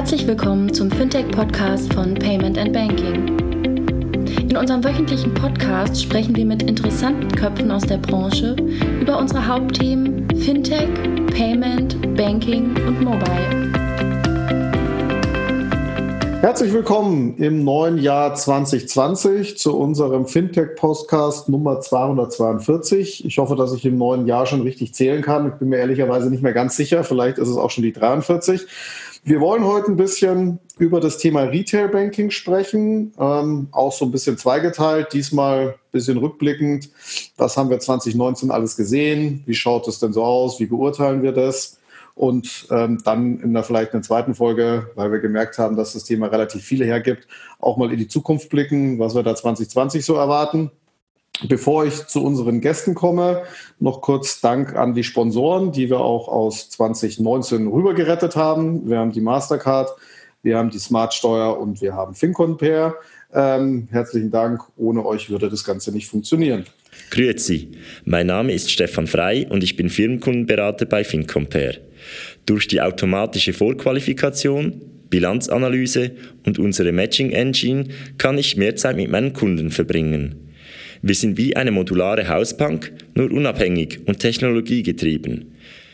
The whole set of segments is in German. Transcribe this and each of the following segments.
Herzlich willkommen zum Fintech-Podcast von Payment and Banking. In unserem wöchentlichen Podcast sprechen wir mit interessanten Köpfen aus der Branche über unsere Hauptthemen Fintech, Payment, Banking und Mobile. Herzlich willkommen im neuen Jahr 2020 zu unserem Fintech-Podcast Nummer 242. Ich hoffe, dass ich im neuen Jahr schon richtig zählen kann. Ich bin mir ehrlicherweise nicht mehr ganz sicher. Vielleicht ist es auch schon die 43. Wir wollen heute ein bisschen über das Thema Retail Banking sprechen, ähm, auch so ein bisschen zweigeteilt, diesmal ein bisschen rückblickend. Was haben wir 2019 alles gesehen? Wie schaut es denn so aus? Wie beurteilen wir das? Und ähm, dann in der vielleicht einer zweiten Folge, weil wir gemerkt haben, dass das Thema relativ viele hergibt, auch mal in die Zukunft blicken, was wir da 2020 so erwarten. Bevor ich zu unseren Gästen komme, noch kurz Dank an die Sponsoren, die wir auch aus 2019 rübergerettet haben. Wir haben die Mastercard, wir haben die Smartsteuer und wir haben FinCompare. Ähm, herzlichen Dank. Ohne euch würde das Ganze nicht funktionieren. Grüezi, mein Name ist Stefan Frei und ich bin Firmenkundenberater bei FinCompare. Durch die automatische Vorqualifikation, Bilanzanalyse und unsere Matching Engine kann ich mehr Zeit mit meinen Kunden verbringen. Wir sind wie eine modulare Hausbank, nur unabhängig und technologiegetrieben.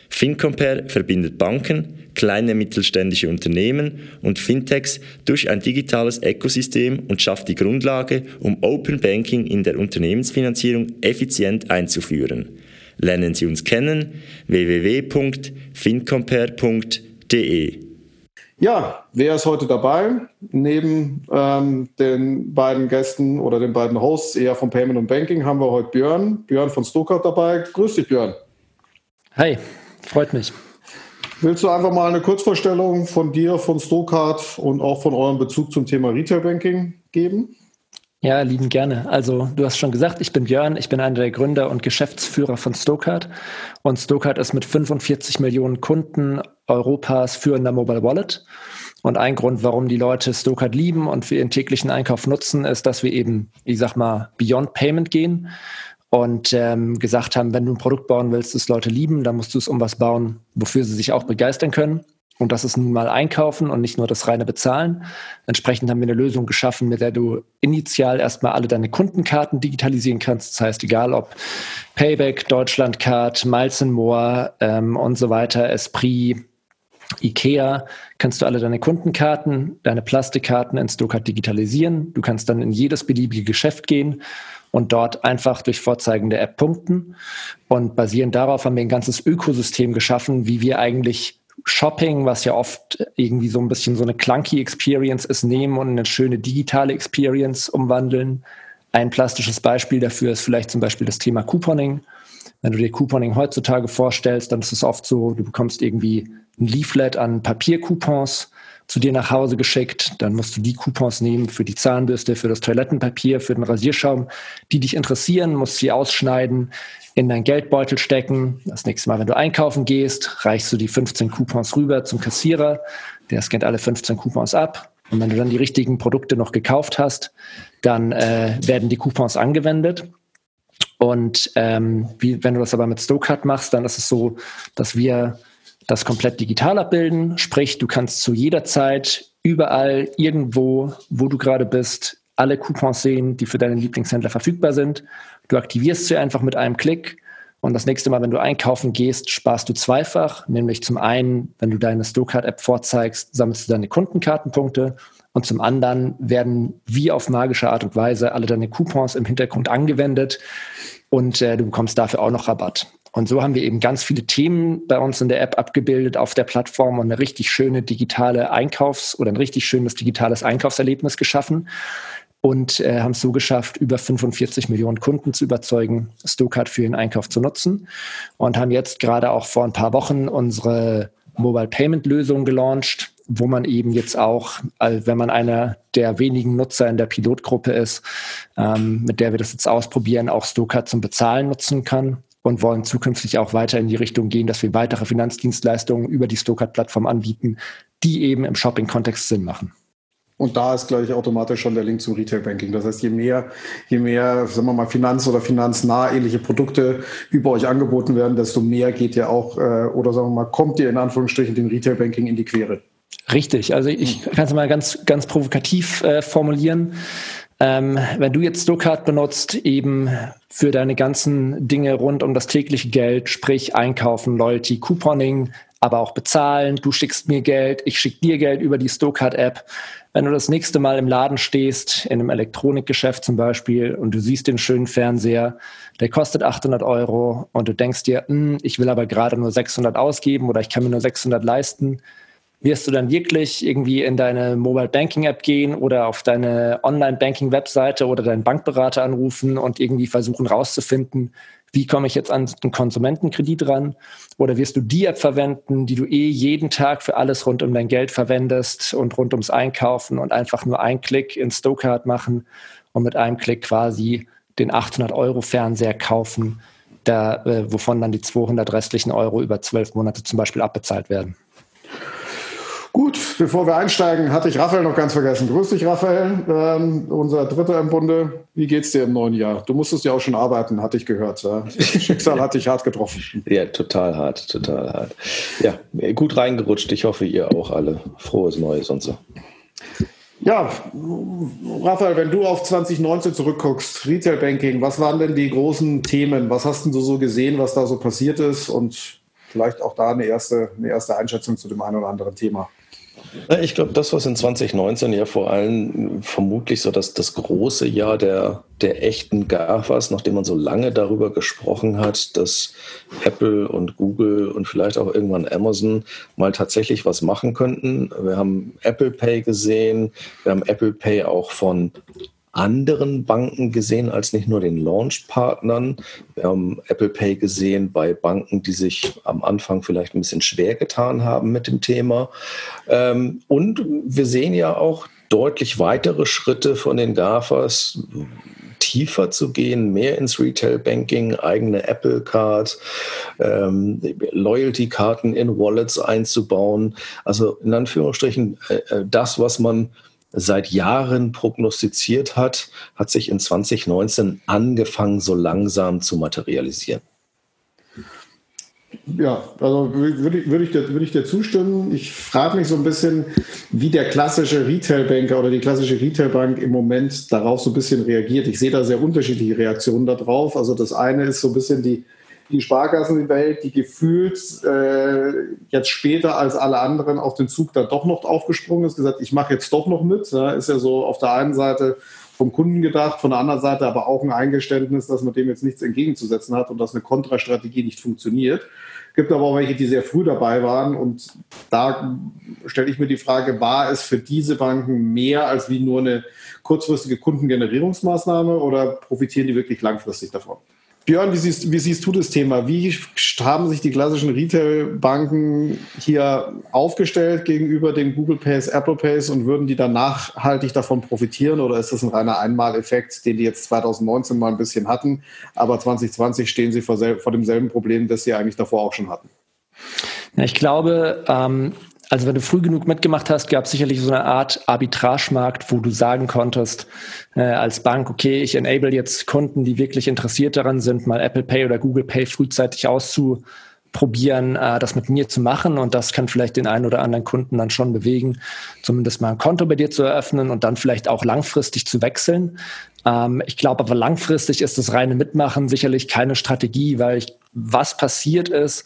FinCompare verbindet Banken, kleine mittelständische Unternehmen und Fintechs durch ein digitales Ökosystem und schafft die Grundlage, um Open Banking in der Unternehmensfinanzierung effizient einzuführen. Lernen Sie uns kennen www.fincompare.de. Ja, wer ist heute dabei? Neben ähm, den beiden Gästen oder den beiden Hosts eher von Payment und Banking haben wir heute Björn, Björn von Stokart dabei. Grüß dich, Björn. Hi, freut mich. Willst du einfach mal eine Kurzvorstellung von dir, von Stokart und auch von eurem Bezug zum Thema Retail Banking geben? Ja, lieben gerne. Also du hast schon gesagt, ich bin Björn, ich bin einer der Gründer und Geschäftsführer von Stokart. Und Stokart ist mit 45 Millionen Kunden Europas führender Mobile Wallet. Und ein Grund, warum die Leute Stokart lieben und für ihren täglichen Einkauf nutzen, ist, dass wir eben, ich sag mal, Beyond Payment gehen und ähm, gesagt haben, wenn du ein Produkt bauen willst, das Leute lieben, dann musst du es um was bauen, wofür sie sich auch begeistern können. Und das ist nun mal einkaufen und nicht nur das reine Bezahlen. Entsprechend haben wir eine Lösung geschaffen, mit der du initial erstmal alle deine Kundenkarten digitalisieren kannst. Das heißt, egal ob Payback, Deutschlandcard, Miles More ähm, und so weiter, Esprit, IKEA, kannst du alle deine Kundenkarten, deine Plastikkarten in Stokart digitalisieren. Du kannst dann in jedes beliebige Geschäft gehen und dort einfach durch Vorzeigen der App punkten. Und basierend darauf haben wir ein ganzes Ökosystem geschaffen, wie wir eigentlich Shopping, was ja oft irgendwie so ein bisschen so eine clunky Experience ist, nehmen und eine schöne digitale Experience umwandeln. Ein plastisches Beispiel dafür ist vielleicht zum Beispiel das Thema Couponing. Wenn du dir Couponing heutzutage vorstellst, dann ist es oft so, du bekommst irgendwie ein Leaflet an Papiercoupons zu dir nach Hause geschickt. Dann musst du die Coupons nehmen für die Zahnbürste, für das Toilettenpapier, für den Rasierschaum, die dich interessieren, musst sie ausschneiden, in deinen Geldbeutel stecken. Das nächste Mal, wenn du einkaufen gehst, reichst du die 15 Coupons rüber zum Kassierer. Der scannt alle 15 Coupons ab. Und wenn du dann die richtigen Produkte noch gekauft hast, dann äh, werden die Coupons angewendet. Und ähm, wie, wenn du das aber mit Stokart machst, dann ist es so, dass wir das komplett digital abbilden. Sprich, du kannst zu jeder Zeit überall, irgendwo, wo du gerade bist, alle Coupons sehen, die für deinen Lieblingshändler verfügbar sind. Du aktivierst sie einfach mit einem Klick und das nächste Mal, wenn du einkaufen gehst, sparst du zweifach. Nämlich zum einen, wenn du deine Stokart-App vorzeigst, sammelst du deine Kundenkartenpunkte und zum anderen werden wie auf magische Art und Weise alle deine Coupons im Hintergrund angewendet und äh, du bekommst dafür auch noch Rabatt. Und so haben wir eben ganz viele Themen bei uns in der App abgebildet auf der Plattform und eine richtig schöne digitale Einkaufs- oder ein richtig schönes digitales Einkaufserlebnis geschaffen und äh, haben es so geschafft, über 45 Millionen Kunden zu überzeugen, Stokart für ihren Einkauf zu nutzen und haben jetzt gerade auch vor ein paar Wochen unsere Mobile Payment Lösung gelauncht, wo man eben jetzt auch, wenn man einer der wenigen Nutzer in der Pilotgruppe ist, ähm, mit der wir das jetzt ausprobieren, auch Stokart zum Bezahlen nutzen kann und wollen zukünftig auch weiter in die Richtung gehen, dass wir weitere Finanzdienstleistungen über die Stokart-Plattform anbieten, die eben im Shopping-Kontext Sinn machen. Und da ist, glaube ich, automatisch schon der Link zum Retail Banking. Das heißt, je mehr, je mehr, sagen wir mal, Finanz- oder finanznah ähnliche Produkte über euch angeboten werden, desto mehr geht ja auch, äh, oder sagen wir mal, kommt ihr in Anführungsstrichen dem Retail Banking in die Quere. Richtig, also ich kann es mal ganz, ganz provokativ äh, formulieren. Ähm, wenn du jetzt Stokart benutzt, eben für deine ganzen Dinge rund um das tägliche Geld, sprich Einkaufen, Loyalty, Couponing, aber auch bezahlen, du schickst mir Geld, ich schicke dir Geld über die Stokart-App. Wenn du das nächste Mal im Laden stehst, in einem Elektronikgeschäft zum Beispiel, und du siehst den schönen Fernseher, der kostet 800 Euro und du denkst dir, hm, ich will aber gerade nur 600 ausgeben oder ich kann mir nur 600 leisten, wirst du dann wirklich irgendwie in deine Mobile Banking App gehen oder auf deine Online Banking Webseite oder deinen Bankberater anrufen und irgendwie versuchen rauszufinden, wie komme ich jetzt an den Konsumentenkredit ran? Oder wirst du die App verwenden, die du eh jeden Tag für alles rund um dein Geld verwendest und rund ums Einkaufen und einfach nur einen Klick in Stokart machen und mit einem Klick quasi den 800 Euro Fernseher kaufen, da, äh, wovon dann die 200 restlichen Euro über zwölf Monate zum Beispiel abbezahlt werden? Gut, bevor wir einsteigen, hatte ich Raphael noch ganz vergessen. Grüß dich, Raphael, ähm, unser Dritter im Bunde. Wie geht's dir im neuen Jahr? Du musstest ja auch schon arbeiten, hatte ich gehört. Ja? Schicksal hat dich hart getroffen. Ja, total hart, total hart. Ja, gut reingerutscht. Ich hoffe, ihr auch alle. Frohes Neues und so. Ja, Raphael, wenn du auf 2019 zurückguckst, Retail Banking, was waren denn die großen Themen? Was hast du so gesehen, was da so passiert ist? Und vielleicht auch da eine erste, eine erste Einschätzung zu dem einen oder anderen Thema. Ich glaube, das, was in 2019 ja vor allem vermutlich so das, das große Jahr der, der echten GAFAs, nachdem man so lange darüber gesprochen hat, dass Apple und Google und vielleicht auch irgendwann Amazon mal tatsächlich was machen könnten. Wir haben Apple Pay gesehen, wir haben Apple Pay auch von anderen Banken gesehen als nicht nur den Launch-Partnern. Wir haben Apple Pay gesehen bei Banken, die sich am Anfang vielleicht ein bisschen schwer getan haben mit dem Thema. Ähm, und wir sehen ja auch deutlich weitere Schritte von den GAFAs, tiefer zu gehen, mehr ins Retail Banking, eigene Apple Card, ähm, Loyalty-Karten in Wallets einzubauen. Also in Anführungsstrichen äh, äh das, was man seit Jahren prognostiziert hat, hat sich in 2019 angefangen, so langsam zu materialisieren. Ja, also würde ich, würde ich, dir, ich dir zustimmen. Ich frage mich so ein bisschen, wie der klassische Retailbanker oder die klassische Retailbank im Moment darauf so ein bisschen reagiert. Ich sehe da sehr unterschiedliche Reaktionen darauf. Also das eine ist so ein bisschen die, die Sparkassenwelt, die gefühlt äh, jetzt später als alle anderen auf den Zug da doch noch aufgesprungen ist, gesagt, ich mache jetzt doch noch mit. Ja, ist ja so auf der einen Seite vom Kunden gedacht, von der anderen Seite aber auch ein Eingeständnis, dass man dem jetzt nichts entgegenzusetzen hat und dass eine Kontrastrategie nicht funktioniert. Gibt aber auch welche, die sehr früh dabei waren und da stelle ich mir die Frage, war es für diese Banken mehr als wie nur eine kurzfristige Kundengenerierungsmaßnahme oder profitieren die wirklich langfristig davon? Björn, wie siehst, wie siehst du das Thema? Wie haben sich die klassischen Retail-Banken hier aufgestellt gegenüber den Google Pays, Apple Pays und würden die dann nachhaltig davon profitieren oder ist das ein reiner Einmaleffekt, den die jetzt 2019 mal ein bisschen hatten, aber 2020 stehen sie vor, vor demselben Problem, das sie eigentlich davor auch schon hatten? Ich glaube, ähm, also wenn du früh genug mitgemacht hast, gab es sicherlich so eine Art Arbitragemarkt, wo du sagen konntest äh, als Bank, okay, ich enable jetzt Kunden, die wirklich interessiert daran sind, mal Apple Pay oder Google Pay frühzeitig auszuprobieren, äh, das mit mir zu machen und das kann vielleicht den einen oder anderen Kunden dann schon bewegen, zumindest mal ein Konto bei dir zu eröffnen und dann vielleicht auch langfristig zu wechseln. Ähm, ich glaube aber langfristig ist das reine Mitmachen sicherlich keine Strategie, weil ich, was passiert ist,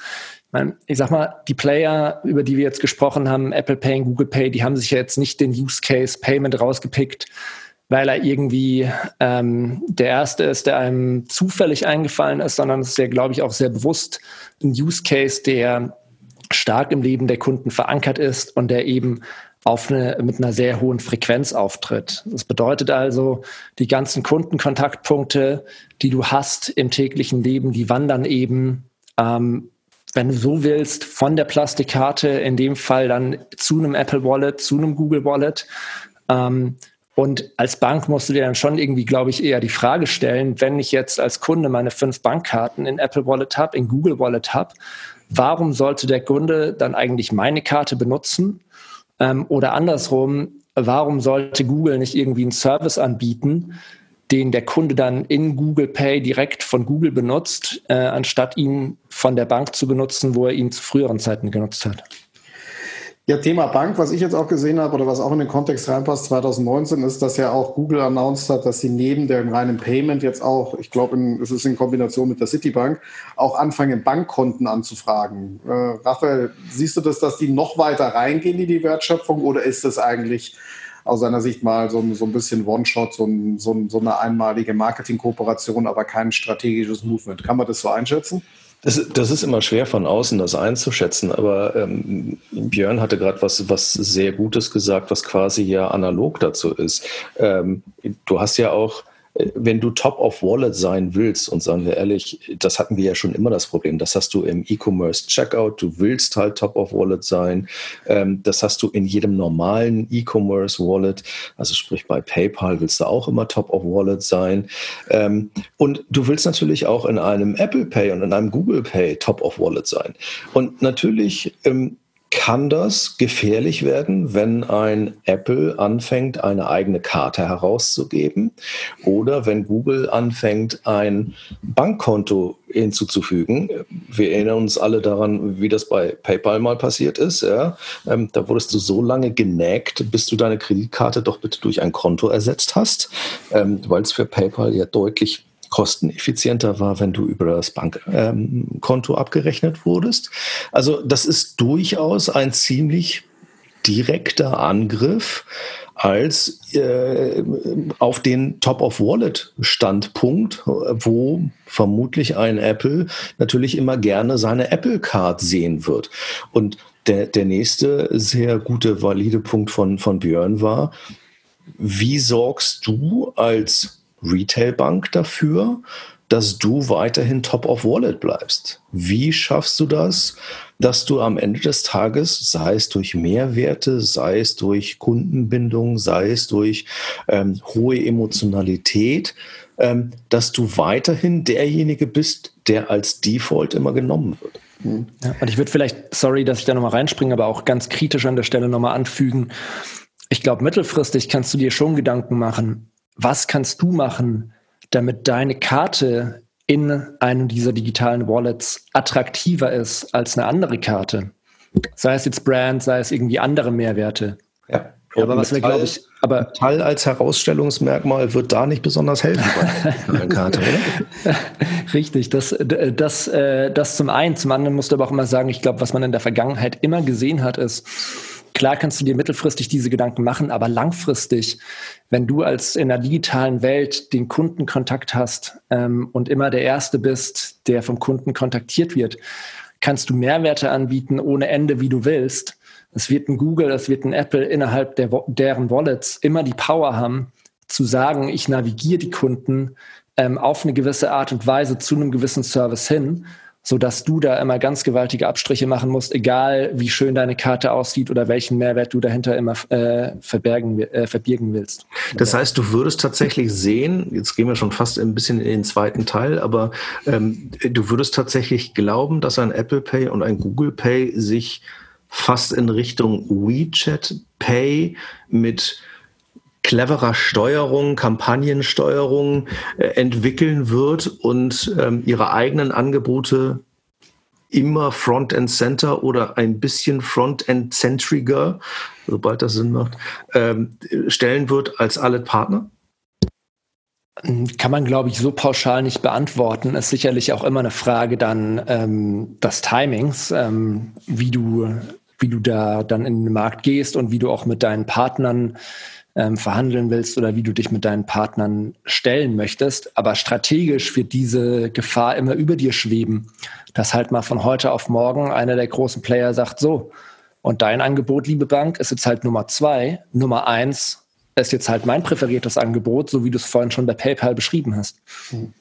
ich sag mal, die Player, über die wir jetzt gesprochen haben, Apple Pay und Google Pay, die haben sich ja jetzt nicht den Use Case Payment rausgepickt, weil er irgendwie ähm, der erste ist, der einem zufällig eingefallen ist, sondern es ist ja, glaube ich, auch sehr bewusst ein Use Case, der stark im Leben der Kunden verankert ist und der eben auf eine, mit einer sehr hohen Frequenz auftritt. Das bedeutet also, die ganzen Kundenkontaktpunkte, die du hast im täglichen Leben, die wandern eben ähm, wenn du so willst, von der Plastikkarte in dem Fall dann zu einem Apple Wallet, zu einem Google Wallet. Ähm, und als Bank musst du dir dann schon irgendwie, glaube ich, eher die Frage stellen, wenn ich jetzt als Kunde meine fünf Bankkarten in Apple Wallet habe, in Google Wallet habe, warum sollte der Kunde dann eigentlich meine Karte benutzen? Ähm, oder andersrum, warum sollte Google nicht irgendwie einen Service anbieten, den der Kunde dann in Google Pay direkt von Google benutzt, äh, anstatt ihn von der Bank zu benutzen, wo er ihn zu früheren Zeiten genutzt hat. Ja, Thema Bank, was ich jetzt auch gesehen habe oder was auch in den Kontext reinpasst, 2019 ist, dass ja auch Google announced hat, dass sie neben dem reinen Payment jetzt auch, ich glaube, es ist in Kombination mit der Citibank, auch anfangen, Bankkonten anzufragen. Äh, Raphael, siehst du das, dass die noch weiter reingehen in die Wertschöpfung oder ist das eigentlich aus seiner Sicht mal so, so ein bisschen One-Shot, so, ein, so, so eine einmalige Marketing-Kooperation, aber kein strategisches Movement? Kann man das so einschätzen? Das, das, ist immer schwer von außen, das einzuschätzen, aber ähm, Björn hatte gerade was, was sehr Gutes gesagt, was quasi ja analog dazu ist. Ähm, du hast ja auch wenn du Top of Wallet sein willst, und sagen wir ehrlich, das hatten wir ja schon immer das Problem, das hast du im E-Commerce Checkout, du willst halt Top of Wallet sein, ähm, das hast du in jedem normalen E-Commerce Wallet, also sprich bei PayPal willst du auch immer Top of Wallet sein. Ähm, und du willst natürlich auch in einem Apple Pay und in einem Google Pay Top of Wallet sein. Und natürlich ähm, kann das gefährlich werden, wenn ein Apple anfängt, eine eigene Karte herauszugeben oder wenn Google anfängt, ein Bankkonto hinzuzufügen. Wir erinnern uns alle daran, wie das bei PayPal mal passiert ist. Ja? Ähm, da wurdest du so lange genägt, bis du deine Kreditkarte doch bitte durch ein Konto ersetzt hast, ähm, weil es für PayPal ja deutlich kosteneffizienter war, wenn du über das Bankkonto ähm, abgerechnet wurdest. Also das ist durchaus ein ziemlich direkter Angriff als äh, auf den Top-of-Wallet-Standpunkt, wo vermutlich ein Apple natürlich immer gerne seine Apple-Card sehen wird. Und der, der nächste sehr gute, valide Punkt von, von Björn war, wie sorgst du als Retailbank dafür, dass du weiterhin top of wallet bleibst? Wie schaffst du das, dass du am Ende des Tages, sei es durch Mehrwerte, sei es durch Kundenbindung, sei es durch ähm, hohe Emotionalität, ähm, dass du weiterhin derjenige bist, der als Default immer genommen wird? Ja, und ich würde vielleicht, sorry, dass ich da nochmal reinspringe, aber auch ganz kritisch an der Stelle nochmal anfügen. Ich glaube, mittelfristig kannst du dir schon Gedanken machen, was kannst du machen, damit deine Karte in einem dieser digitalen Wallets attraktiver ist als eine andere Karte? Sei es jetzt Brand, sei es irgendwie andere Mehrwerte. Ja. Aber was wir, glaube ich, aber Metall als Herausstellungsmerkmal wird da nicht besonders helfen bei der Karte, oder? Richtig, das, das, äh, das zum einen. Zum anderen musst du aber auch immer sagen, ich glaube, was man in der Vergangenheit immer gesehen hat, ist, Klar kannst du dir mittelfristig diese Gedanken machen, aber langfristig, wenn du als in der digitalen Welt den Kundenkontakt hast ähm, und immer der Erste bist, der vom Kunden kontaktiert wird, kannst du Mehrwerte anbieten ohne Ende, wie du willst. Es wird ein Google, es wird ein Apple innerhalb der, deren Wallets immer die Power haben, zu sagen, ich navigiere die Kunden ähm, auf eine gewisse Art und Weise zu einem gewissen Service hin so dass du da immer ganz gewaltige Abstriche machen musst, egal wie schön deine Karte aussieht oder welchen Mehrwert du dahinter immer äh, verbergen, äh, verbirgen willst. Das heißt, du würdest tatsächlich sehen, jetzt gehen wir schon fast ein bisschen in den zweiten Teil, aber ähm, du würdest tatsächlich glauben, dass ein Apple Pay und ein Google Pay sich fast in Richtung WeChat Pay mit cleverer Steuerung, Kampagnensteuerung äh, entwickeln wird und ähm, ihre eigenen Angebote immer Front-End Center oder ein bisschen Front-End zentriger, sobald das Sinn macht, ähm, stellen wird als alle Partner? Kann man, glaube ich, so pauschal nicht beantworten. Ist sicherlich auch immer eine Frage dann ähm, des Timings, ähm, wie du, wie du da dann in den Markt gehst und wie du auch mit deinen Partnern ähm, verhandeln willst oder wie du dich mit deinen Partnern stellen möchtest. Aber strategisch wird diese Gefahr immer über dir schweben, dass halt mal von heute auf morgen einer der großen Player sagt, so, und dein Angebot, liebe Bank, ist jetzt halt Nummer zwei. Nummer eins ist jetzt halt mein präferiertes Angebot, so wie du es vorhin schon bei PayPal beschrieben hast. Hm.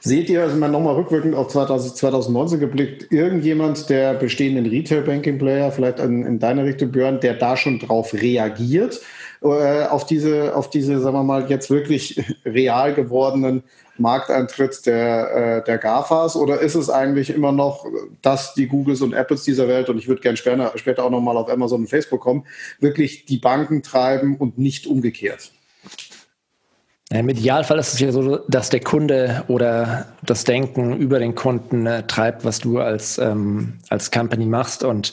Seht ihr, also mal nochmal rückwirkend auf 2019 geblickt, irgendjemand der bestehenden Retail-Banking-Player, vielleicht in, in deine Richtung, Björn, der da schon drauf reagiert? Äh, auf diese, auf diese, sagen wir mal, jetzt wirklich real gewordenen Markteintritt der, äh, der GAFAs oder ist es eigentlich immer noch, dass die Googles und Apples dieser Welt, und ich würde gerne später, später auch nochmal auf Amazon und Facebook kommen, wirklich die Banken treiben und nicht umgekehrt? Im Idealfall ist es ja so, dass der Kunde oder das Denken über den Kunden äh, treibt, was du als, ähm, als Company machst. Und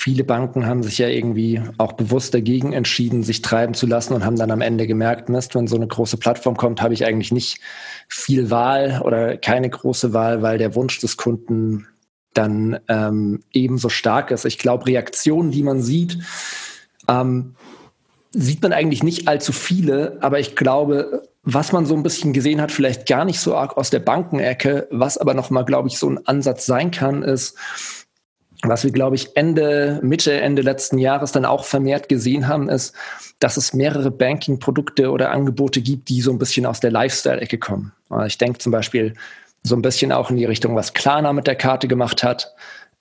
viele Banken haben sich ja irgendwie auch bewusst dagegen entschieden, sich treiben zu lassen und haben dann am Ende gemerkt, Mist, wenn so eine große Plattform kommt, habe ich eigentlich nicht viel Wahl oder keine große Wahl, weil der Wunsch des Kunden dann ähm, ebenso stark ist. Ich glaube, Reaktionen, die man sieht, ähm, sieht man eigentlich nicht allzu viele, aber ich glaube, was man so ein bisschen gesehen hat, vielleicht gar nicht so arg aus der Bankenecke, was aber nochmal, glaube ich, so ein Ansatz sein kann, ist, was wir, glaube ich, Ende, Mitte, Ende letzten Jahres dann auch vermehrt gesehen haben, ist, dass es mehrere Banking-Produkte oder Angebote gibt, die so ein bisschen aus der Lifestyle-Ecke kommen. Ich denke zum Beispiel so ein bisschen auch in die Richtung, was Klarna mit der Karte gemacht hat.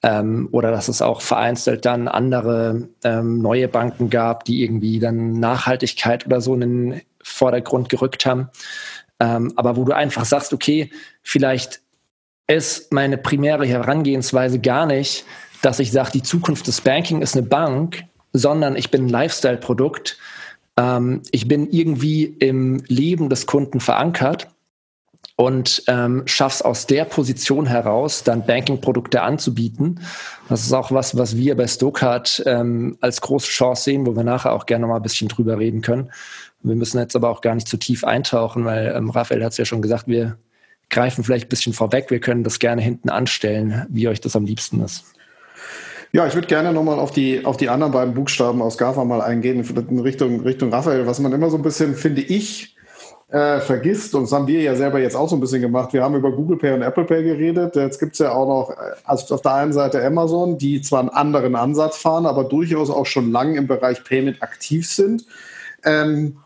Ähm, oder dass es auch vereinzelt dann andere ähm, neue Banken gab, die irgendwie dann Nachhaltigkeit oder so in den Vordergrund gerückt haben. Ähm, aber wo du einfach sagst, okay, vielleicht ist meine primäre Herangehensweise gar nicht, dass ich sage, die Zukunft des Banking ist eine Bank, sondern ich bin ein Lifestyle-Produkt. Ähm, ich bin irgendwie im Leben des Kunden verankert und ähm, schaff's aus der Position heraus, dann Banking-Produkte anzubieten. Das ist auch was, was wir bei Stokart ähm, als große Chance sehen, wo wir nachher auch gerne mal ein bisschen drüber reden können. Wir müssen jetzt aber auch gar nicht zu tief eintauchen, weil ähm, Raphael hat es ja schon gesagt, wir greifen vielleicht ein bisschen vorweg. Wir können das gerne hinten anstellen, wie euch das am liebsten ist. Ja, ich würde gerne nochmal auf die, auf die anderen beiden Buchstaben aus GAFA mal eingehen, in Richtung, Richtung Raphael, was man immer so ein bisschen, finde ich, äh, vergisst, und das haben wir ja selber jetzt auch so ein bisschen gemacht, wir haben über Google Pay und Apple Pay geredet, jetzt gibt es ja auch noch also auf der einen Seite Amazon, die zwar einen anderen Ansatz fahren, aber durchaus auch schon lange im Bereich Payment aktiv sind. Ähm,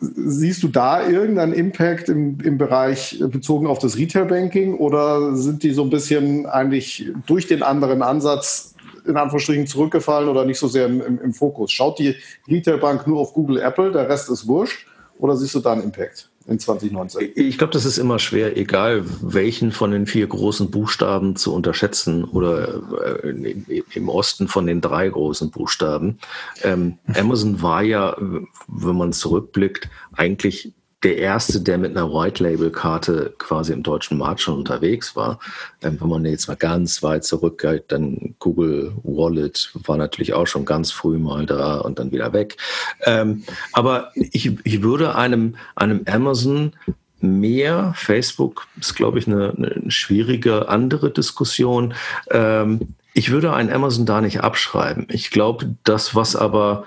Siehst du da irgendeinen Impact im, im Bereich bezogen auf das Retail-Banking oder sind die so ein bisschen eigentlich durch den anderen Ansatz in Anführungsstrichen zurückgefallen oder nicht so sehr im, im, im Fokus? Schaut die Retail-Bank nur auf Google, Apple, der Rest ist wurscht oder siehst du da einen Impact? In 2019? Ich glaube, das ist immer schwer, egal welchen von den vier großen Buchstaben zu unterschätzen oder äh, im Osten von den drei großen Buchstaben. Ähm, Amazon war ja, wenn man zurückblickt, eigentlich der erste, der mit einer White-Label-Karte quasi im deutschen Markt schon unterwegs war. Ähm, wenn man jetzt mal ganz weit zurückgeht, dann Google Wallet war natürlich auch schon ganz früh mal da und dann wieder weg. Ähm, aber ich, ich würde einem, einem Amazon mehr, Facebook ist, glaube ich, eine, eine schwierige andere Diskussion. Ähm, ich würde ein Amazon da nicht abschreiben. Ich glaube, das, was aber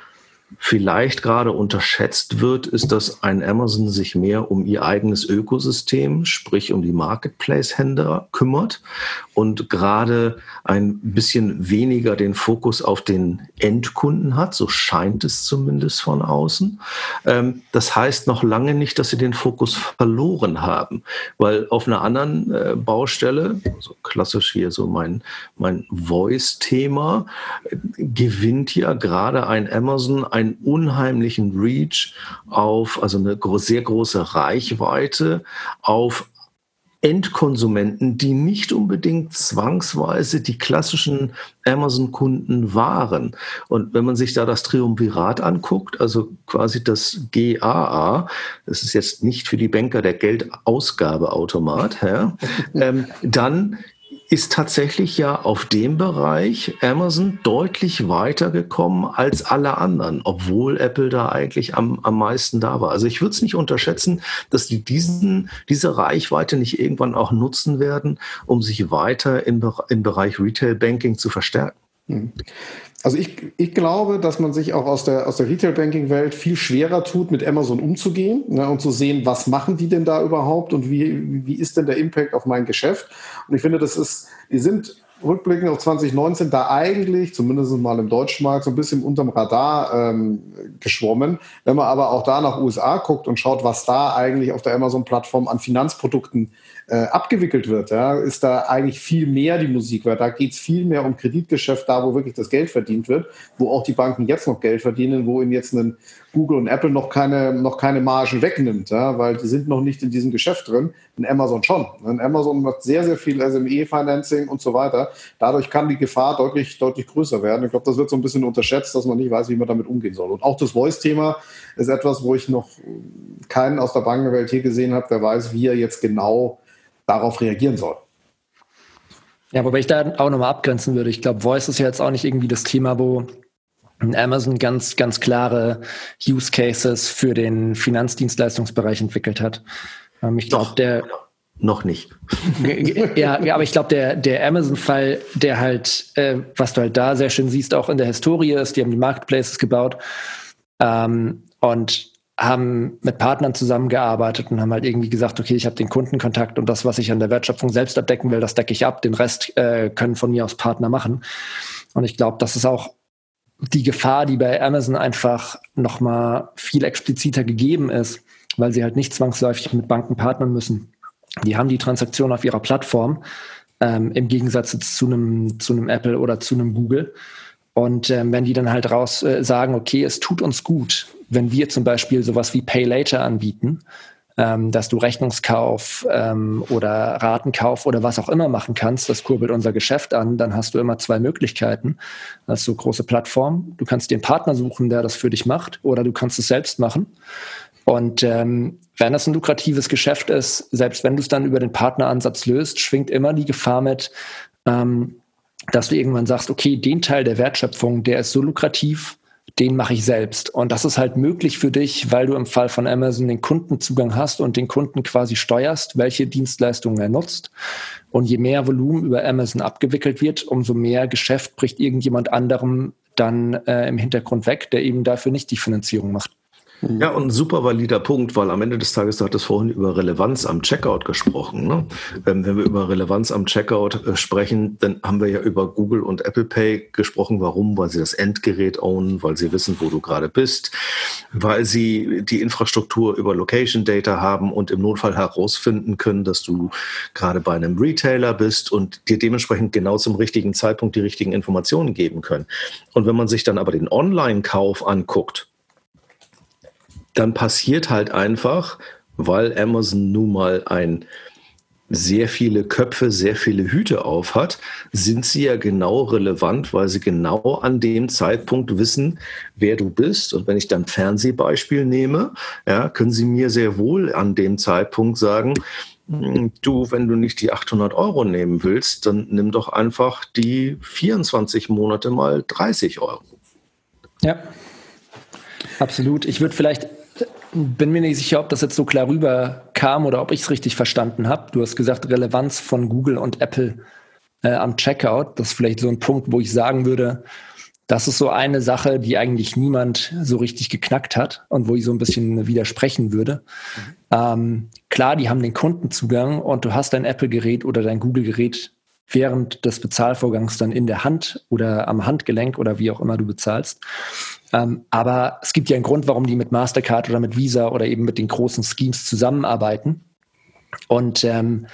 vielleicht gerade unterschätzt wird, ist, dass ein Amazon sich mehr um ihr eigenes Ökosystem, sprich um die Marketplace-Händler kümmert und gerade ein bisschen weniger den Fokus auf den Endkunden hat. So scheint es zumindest von außen. Ähm, das heißt noch lange nicht, dass sie den Fokus verloren haben, weil auf einer anderen äh, Baustelle, so klassisch hier so mein, mein Voice-Thema, gewinnt ja gerade ein Amazon einen unheimlichen Reach auf, also eine sehr große Reichweite auf Endkonsumenten, die nicht unbedingt zwangsweise die klassischen Amazon-Kunden waren. Und wenn man sich da das Triumvirat anguckt, also quasi das GAA, das ist jetzt nicht für die Banker der Geldausgabeautomat, ja, ähm, dann ist tatsächlich ja auf dem Bereich Amazon deutlich weitergekommen als alle anderen, obwohl Apple da eigentlich am, am meisten da war. Also ich würde es nicht unterschätzen, dass die diesen, diese Reichweite nicht irgendwann auch nutzen werden, um sich weiter im, im Bereich Retail Banking zu verstärken. Hm. Also ich, ich glaube, dass man sich auch aus der, aus der Retail-Banking-Welt viel schwerer tut, mit Amazon umzugehen ne, und zu sehen, was machen die denn da überhaupt und wie, wie ist denn der Impact auf mein Geschäft. Und ich finde, das ist, die sind rückblickend auf 2019 da eigentlich, zumindest mal im deutschen Markt, so ein bisschen unterm Radar ähm, geschwommen. Wenn man aber auch da nach USA guckt und schaut, was da eigentlich auf der Amazon-Plattform an Finanzprodukten äh, abgewickelt wird, ja, ist da eigentlich viel mehr die Musik, weil da geht es viel mehr um Kreditgeschäft, da wo wirklich das Geld verdient wird, wo auch die Banken jetzt noch Geld verdienen, wo ihnen jetzt ein Google und Apple noch keine, noch keine Margen wegnimmt, ja, weil die sind noch nicht in diesem Geschäft drin, in Amazon schon. Und Amazon macht sehr, sehr viel SME-Financing und so weiter. Dadurch kann die Gefahr deutlich, deutlich größer werden. Ich glaube, das wird so ein bisschen unterschätzt, dass man nicht weiß, wie man damit umgehen soll. Und auch das Voice-Thema ist etwas, wo ich noch keinen aus der Bankenwelt hier gesehen habe, der weiß, wie er jetzt genau darauf reagieren soll. Ja, wobei ich da auch nochmal abgrenzen würde. Ich glaube, Voice ist ja jetzt auch nicht irgendwie das Thema, wo Amazon ganz, ganz klare Use Cases für den Finanzdienstleistungsbereich entwickelt hat. Ähm, ich glaube, der noch nicht. ja, ja, aber ich glaube, der, der Amazon-Fall, der halt, äh, was du halt da sehr schön siehst, auch in der Historie ist, die haben die Marketplaces gebaut ähm, und haben mit Partnern zusammengearbeitet und haben halt irgendwie gesagt, okay, ich habe den Kundenkontakt und das, was ich an der Wertschöpfung selbst abdecken will, das decke ich ab. Den Rest äh, können von mir aus Partner machen. Und ich glaube, das ist auch die Gefahr, die bei Amazon einfach nochmal viel expliziter gegeben ist, weil sie halt nicht zwangsläufig mit Banken partnern müssen. Die haben die Transaktion auf ihrer Plattform, ähm, im Gegensatz zu einem, zu einem Apple oder zu einem Google. Und ähm, wenn die dann halt raus äh, sagen, okay, es tut uns gut, wenn wir zum Beispiel sowas wie Pay Later anbieten, ähm, dass du Rechnungskauf ähm, oder Ratenkauf oder was auch immer machen kannst, das kurbelt unser Geschäft an, dann hast du immer zwei Möglichkeiten. als so große Plattform. Du kannst dir einen Partner suchen, der das für dich macht, oder du kannst es selbst machen. Und ähm, wenn das ein lukratives Geschäft ist, selbst wenn du es dann über den Partneransatz löst, schwingt immer die Gefahr mit, ähm, dass du irgendwann sagst, okay, den Teil der Wertschöpfung, der ist so lukrativ, den mache ich selbst. Und das ist halt möglich für dich, weil du im Fall von Amazon den Kundenzugang hast und den Kunden quasi steuerst, welche Dienstleistungen er nutzt. Und je mehr Volumen über Amazon abgewickelt wird, umso mehr Geschäft bricht irgendjemand anderem dann äh, im Hintergrund weg, der eben dafür nicht die Finanzierung macht. Ja, und ein super valider Punkt, weil am Ende des Tages, du hattest vorhin über Relevanz am Checkout gesprochen. Ne? Ähm, wenn wir über Relevanz am Checkout äh, sprechen, dann haben wir ja über Google und Apple Pay gesprochen. Warum? Weil sie das Endgerät ownen, weil sie wissen, wo du gerade bist, weil sie die Infrastruktur über Location Data haben und im Notfall herausfinden können, dass du gerade bei einem Retailer bist und dir dementsprechend genau zum richtigen Zeitpunkt die richtigen Informationen geben können. Und wenn man sich dann aber den Online-Kauf anguckt, dann passiert halt einfach, weil Amazon nun mal ein sehr viele Köpfe, sehr viele Hüte auf hat, sind sie ja genau relevant, weil sie genau an dem Zeitpunkt wissen, wer du bist. Und wenn ich dann Fernsehbeispiel nehme, ja, können sie mir sehr wohl an dem Zeitpunkt sagen, hm, du, wenn du nicht die 800 Euro nehmen willst, dann nimm doch einfach die 24 Monate mal 30 Euro. Ja, absolut. Ich würde vielleicht bin mir nicht sicher, ob das jetzt so klar rüberkam oder ob ich es richtig verstanden habe. Du hast gesagt, Relevanz von Google und Apple äh, am Checkout. Das ist vielleicht so ein Punkt, wo ich sagen würde, das ist so eine Sache, die eigentlich niemand so richtig geknackt hat und wo ich so ein bisschen widersprechen würde. Mhm. Ähm, klar, die haben den Kundenzugang und du hast dein Apple-Gerät oder dein Google-Gerät während des Bezahlvorgangs dann in der Hand oder am Handgelenk oder wie auch immer du bezahlst. Ähm, aber es gibt ja einen Grund, warum die mit Mastercard oder mit Visa oder eben mit den großen Schemes zusammenarbeiten. Und ähm,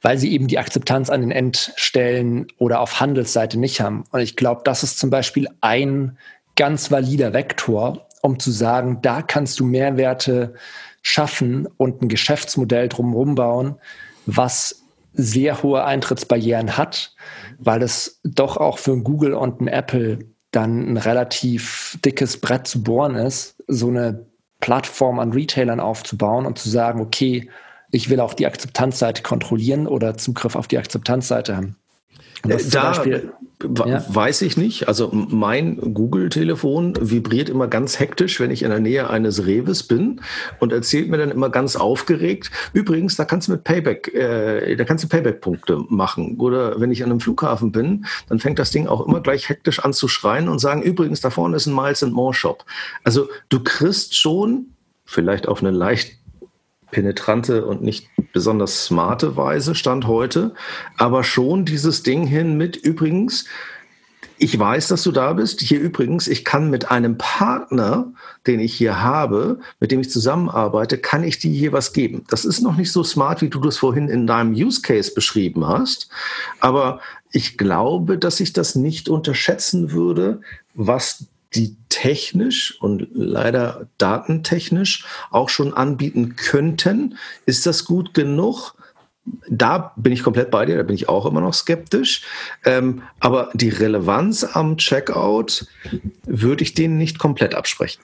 weil sie eben die Akzeptanz an den Endstellen oder auf Handelsseite nicht haben. Und ich glaube, das ist zum Beispiel ein ganz valider Vektor, um zu sagen, da kannst du Mehrwerte schaffen und ein Geschäftsmodell drumherum bauen, was sehr hohe Eintrittsbarrieren hat, weil es doch auch für Google und ein Apple dann ein relativ dickes Brett zu bohren ist, so eine Plattform an Retailern aufzubauen und zu sagen, okay, ich will auch die Akzeptanzseite kontrollieren oder Zugriff auf die Akzeptanzseite haben. Äh, da Beispiel, ja? weiß ich nicht. Also mein Google-Telefon vibriert immer ganz hektisch, wenn ich in der Nähe eines Reves bin und erzählt mir dann immer ganz aufgeregt. Übrigens, da kannst du mit Payback, äh, da kannst du Payback-Punkte machen. Oder wenn ich an einem Flughafen bin, dann fängt das Ding auch immer gleich hektisch an zu schreien und sagen: Übrigens, da vorne ist ein Miles and More Shop. Also du kriegst schon vielleicht auf eine leicht penetrante und nicht besonders smarte Weise, stand heute, aber schon dieses Ding hin mit übrigens, ich weiß, dass du da bist. Hier übrigens, ich kann mit einem Partner, den ich hier habe, mit dem ich zusammenarbeite, kann ich dir hier was geben. Das ist noch nicht so smart, wie du das vorhin in deinem Use Case beschrieben hast. Aber ich glaube, dass ich das nicht unterschätzen würde, was die technisch und leider datentechnisch auch schon anbieten könnten. Ist das gut genug? Da bin ich komplett bei dir, da bin ich auch immer noch skeptisch. Ähm, aber die Relevanz am Checkout würde ich denen nicht komplett absprechen.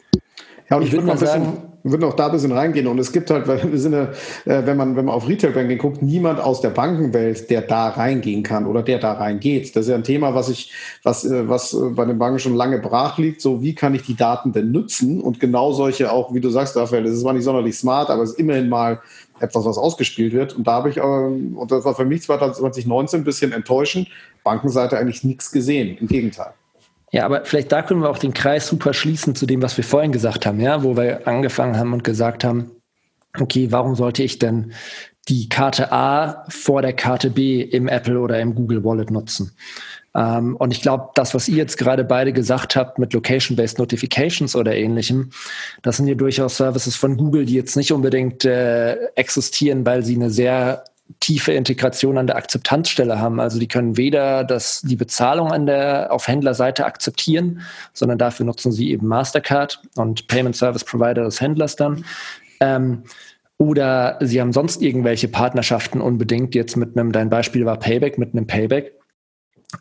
Ja, und ich, ich würde mal sagen, Wir würden auch da ein bisschen reingehen. Und es gibt halt, wir sind äh, wenn man, wenn man auf Retail Banking guckt, niemand aus der Bankenwelt, der da reingehen kann oder der da reingeht. Das ist ja ein Thema, was ich, was, äh, was äh, bei den Banken schon lange brach liegt. So, wie kann ich die Daten denn nutzen? Und genau solche auch, wie du sagst, Raphael, das ist zwar nicht sonderlich smart, aber es ist immerhin mal etwas, was ausgespielt wird. Und da habe ich, ähm, und das war für mich 2019 ein bisschen enttäuschend, Bankenseite eigentlich nichts gesehen. Im Gegenteil. Ja, aber vielleicht da können wir auch den Kreis super schließen zu dem, was wir vorhin gesagt haben, ja, wo wir angefangen haben und gesagt haben, okay, warum sollte ich denn die Karte A vor der Karte B im Apple oder im Google Wallet nutzen? Ähm, und ich glaube, das, was ihr jetzt gerade beide gesagt habt mit Location-Based Notifications oder ähnlichem, das sind ja durchaus Services von Google, die jetzt nicht unbedingt äh, existieren, weil sie eine sehr tiefe Integration an der Akzeptanzstelle haben. Also die können weder das, die Bezahlung an der, auf Händlerseite akzeptieren, sondern dafür nutzen sie eben Mastercard und Payment Service Provider des Händlers dann. Ähm, oder sie haben sonst irgendwelche Partnerschaften unbedingt, jetzt mit einem, dein Beispiel war Payback, mit einem Payback.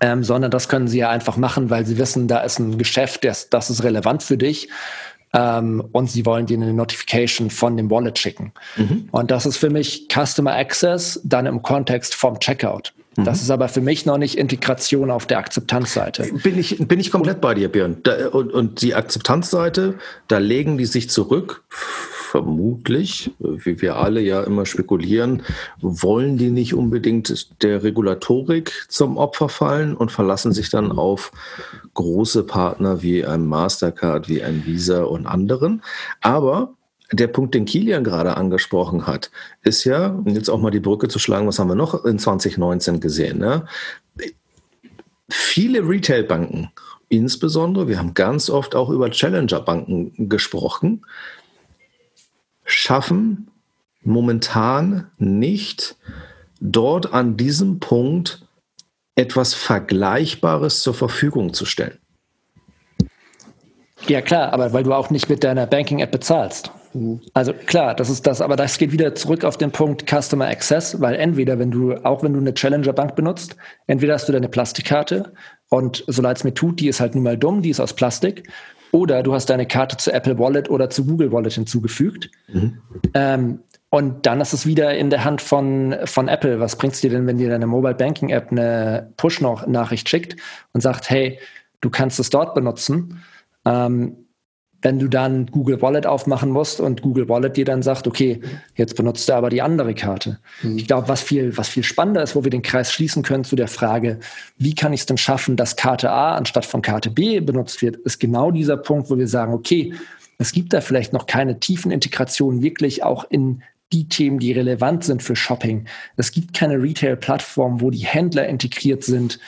Ähm, sondern das können sie ja einfach machen, weil sie wissen, da ist ein Geschäft, das, das ist relevant für dich ähm, und sie wollen dir eine Notification von dem Wallet schicken. Mhm. Und das ist für mich Customer Access dann im Kontext vom Checkout. Mhm. Das ist aber für mich noch nicht Integration auf der Akzeptanzseite. Bin ich, bin ich komplett bei dir, Björn. Da, und, und die Akzeptanzseite, da legen die sich zurück vermutlich, wie wir alle ja immer spekulieren, wollen die nicht unbedingt der Regulatorik zum Opfer fallen und verlassen sich dann auf große Partner wie ein Mastercard, wie ein Visa und anderen. Aber der Punkt, den Kilian gerade angesprochen hat, ist ja, um jetzt auch mal die Brücke zu schlagen, was haben wir noch in 2019 gesehen? Ne? Viele Retailbanken, insbesondere, wir haben ganz oft auch über Challenger-Banken gesprochen, schaffen momentan nicht dort an diesem Punkt etwas Vergleichbares zur Verfügung zu stellen. Ja klar, aber weil du auch nicht mit deiner Banking-App bezahlst. Also klar, das ist das, aber das geht wieder zurück auf den Punkt Customer Access, weil entweder, wenn du, auch wenn du eine Challenger Bank benutzt, entweder hast du deine Plastikkarte und so leid es mir tut, die ist halt nun mal dumm, die ist aus Plastik, oder du hast deine Karte zu Apple Wallet oder zu Google Wallet hinzugefügt. Mhm. Ähm, und dann ist es wieder in der Hand von, von Apple. Was bringt es dir denn, wenn dir deine Mobile Banking App eine Push-Nachricht schickt und sagt, hey, du kannst es dort benutzen? Ähm, wenn du dann Google Wallet aufmachen musst und Google Wallet dir dann sagt, okay, jetzt benutzt du aber die andere Karte. Mhm. Ich glaube, was viel, was viel spannender ist, wo wir den Kreis schließen können zu der Frage, wie kann ich es denn schaffen, dass Karte A anstatt von Karte B benutzt wird, ist genau dieser Punkt, wo wir sagen, okay, es gibt da vielleicht noch keine tiefen Integrationen wirklich auch in die Themen, die relevant sind für Shopping. Es gibt keine Retail-Plattform, wo die Händler integriert sind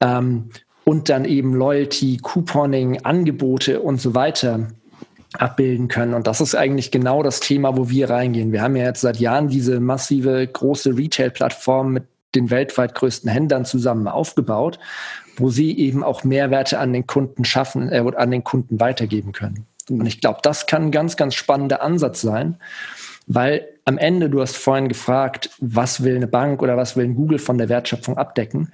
ähm, und dann eben Loyalty, Couponing, Angebote und so weiter abbilden können. Und das ist eigentlich genau das Thema, wo wir reingehen. Wir haben ja jetzt seit Jahren diese massive große Retail-Plattform mit den weltweit größten Händlern zusammen aufgebaut, wo sie eben auch Mehrwerte an den Kunden schaffen, äh, an den Kunden weitergeben können. Und ich glaube, das kann ein ganz, ganz spannender Ansatz sein, weil am Ende, du hast vorhin gefragt, was will eine Bank oder was will ein Google von der Wertschöpfung abdecken?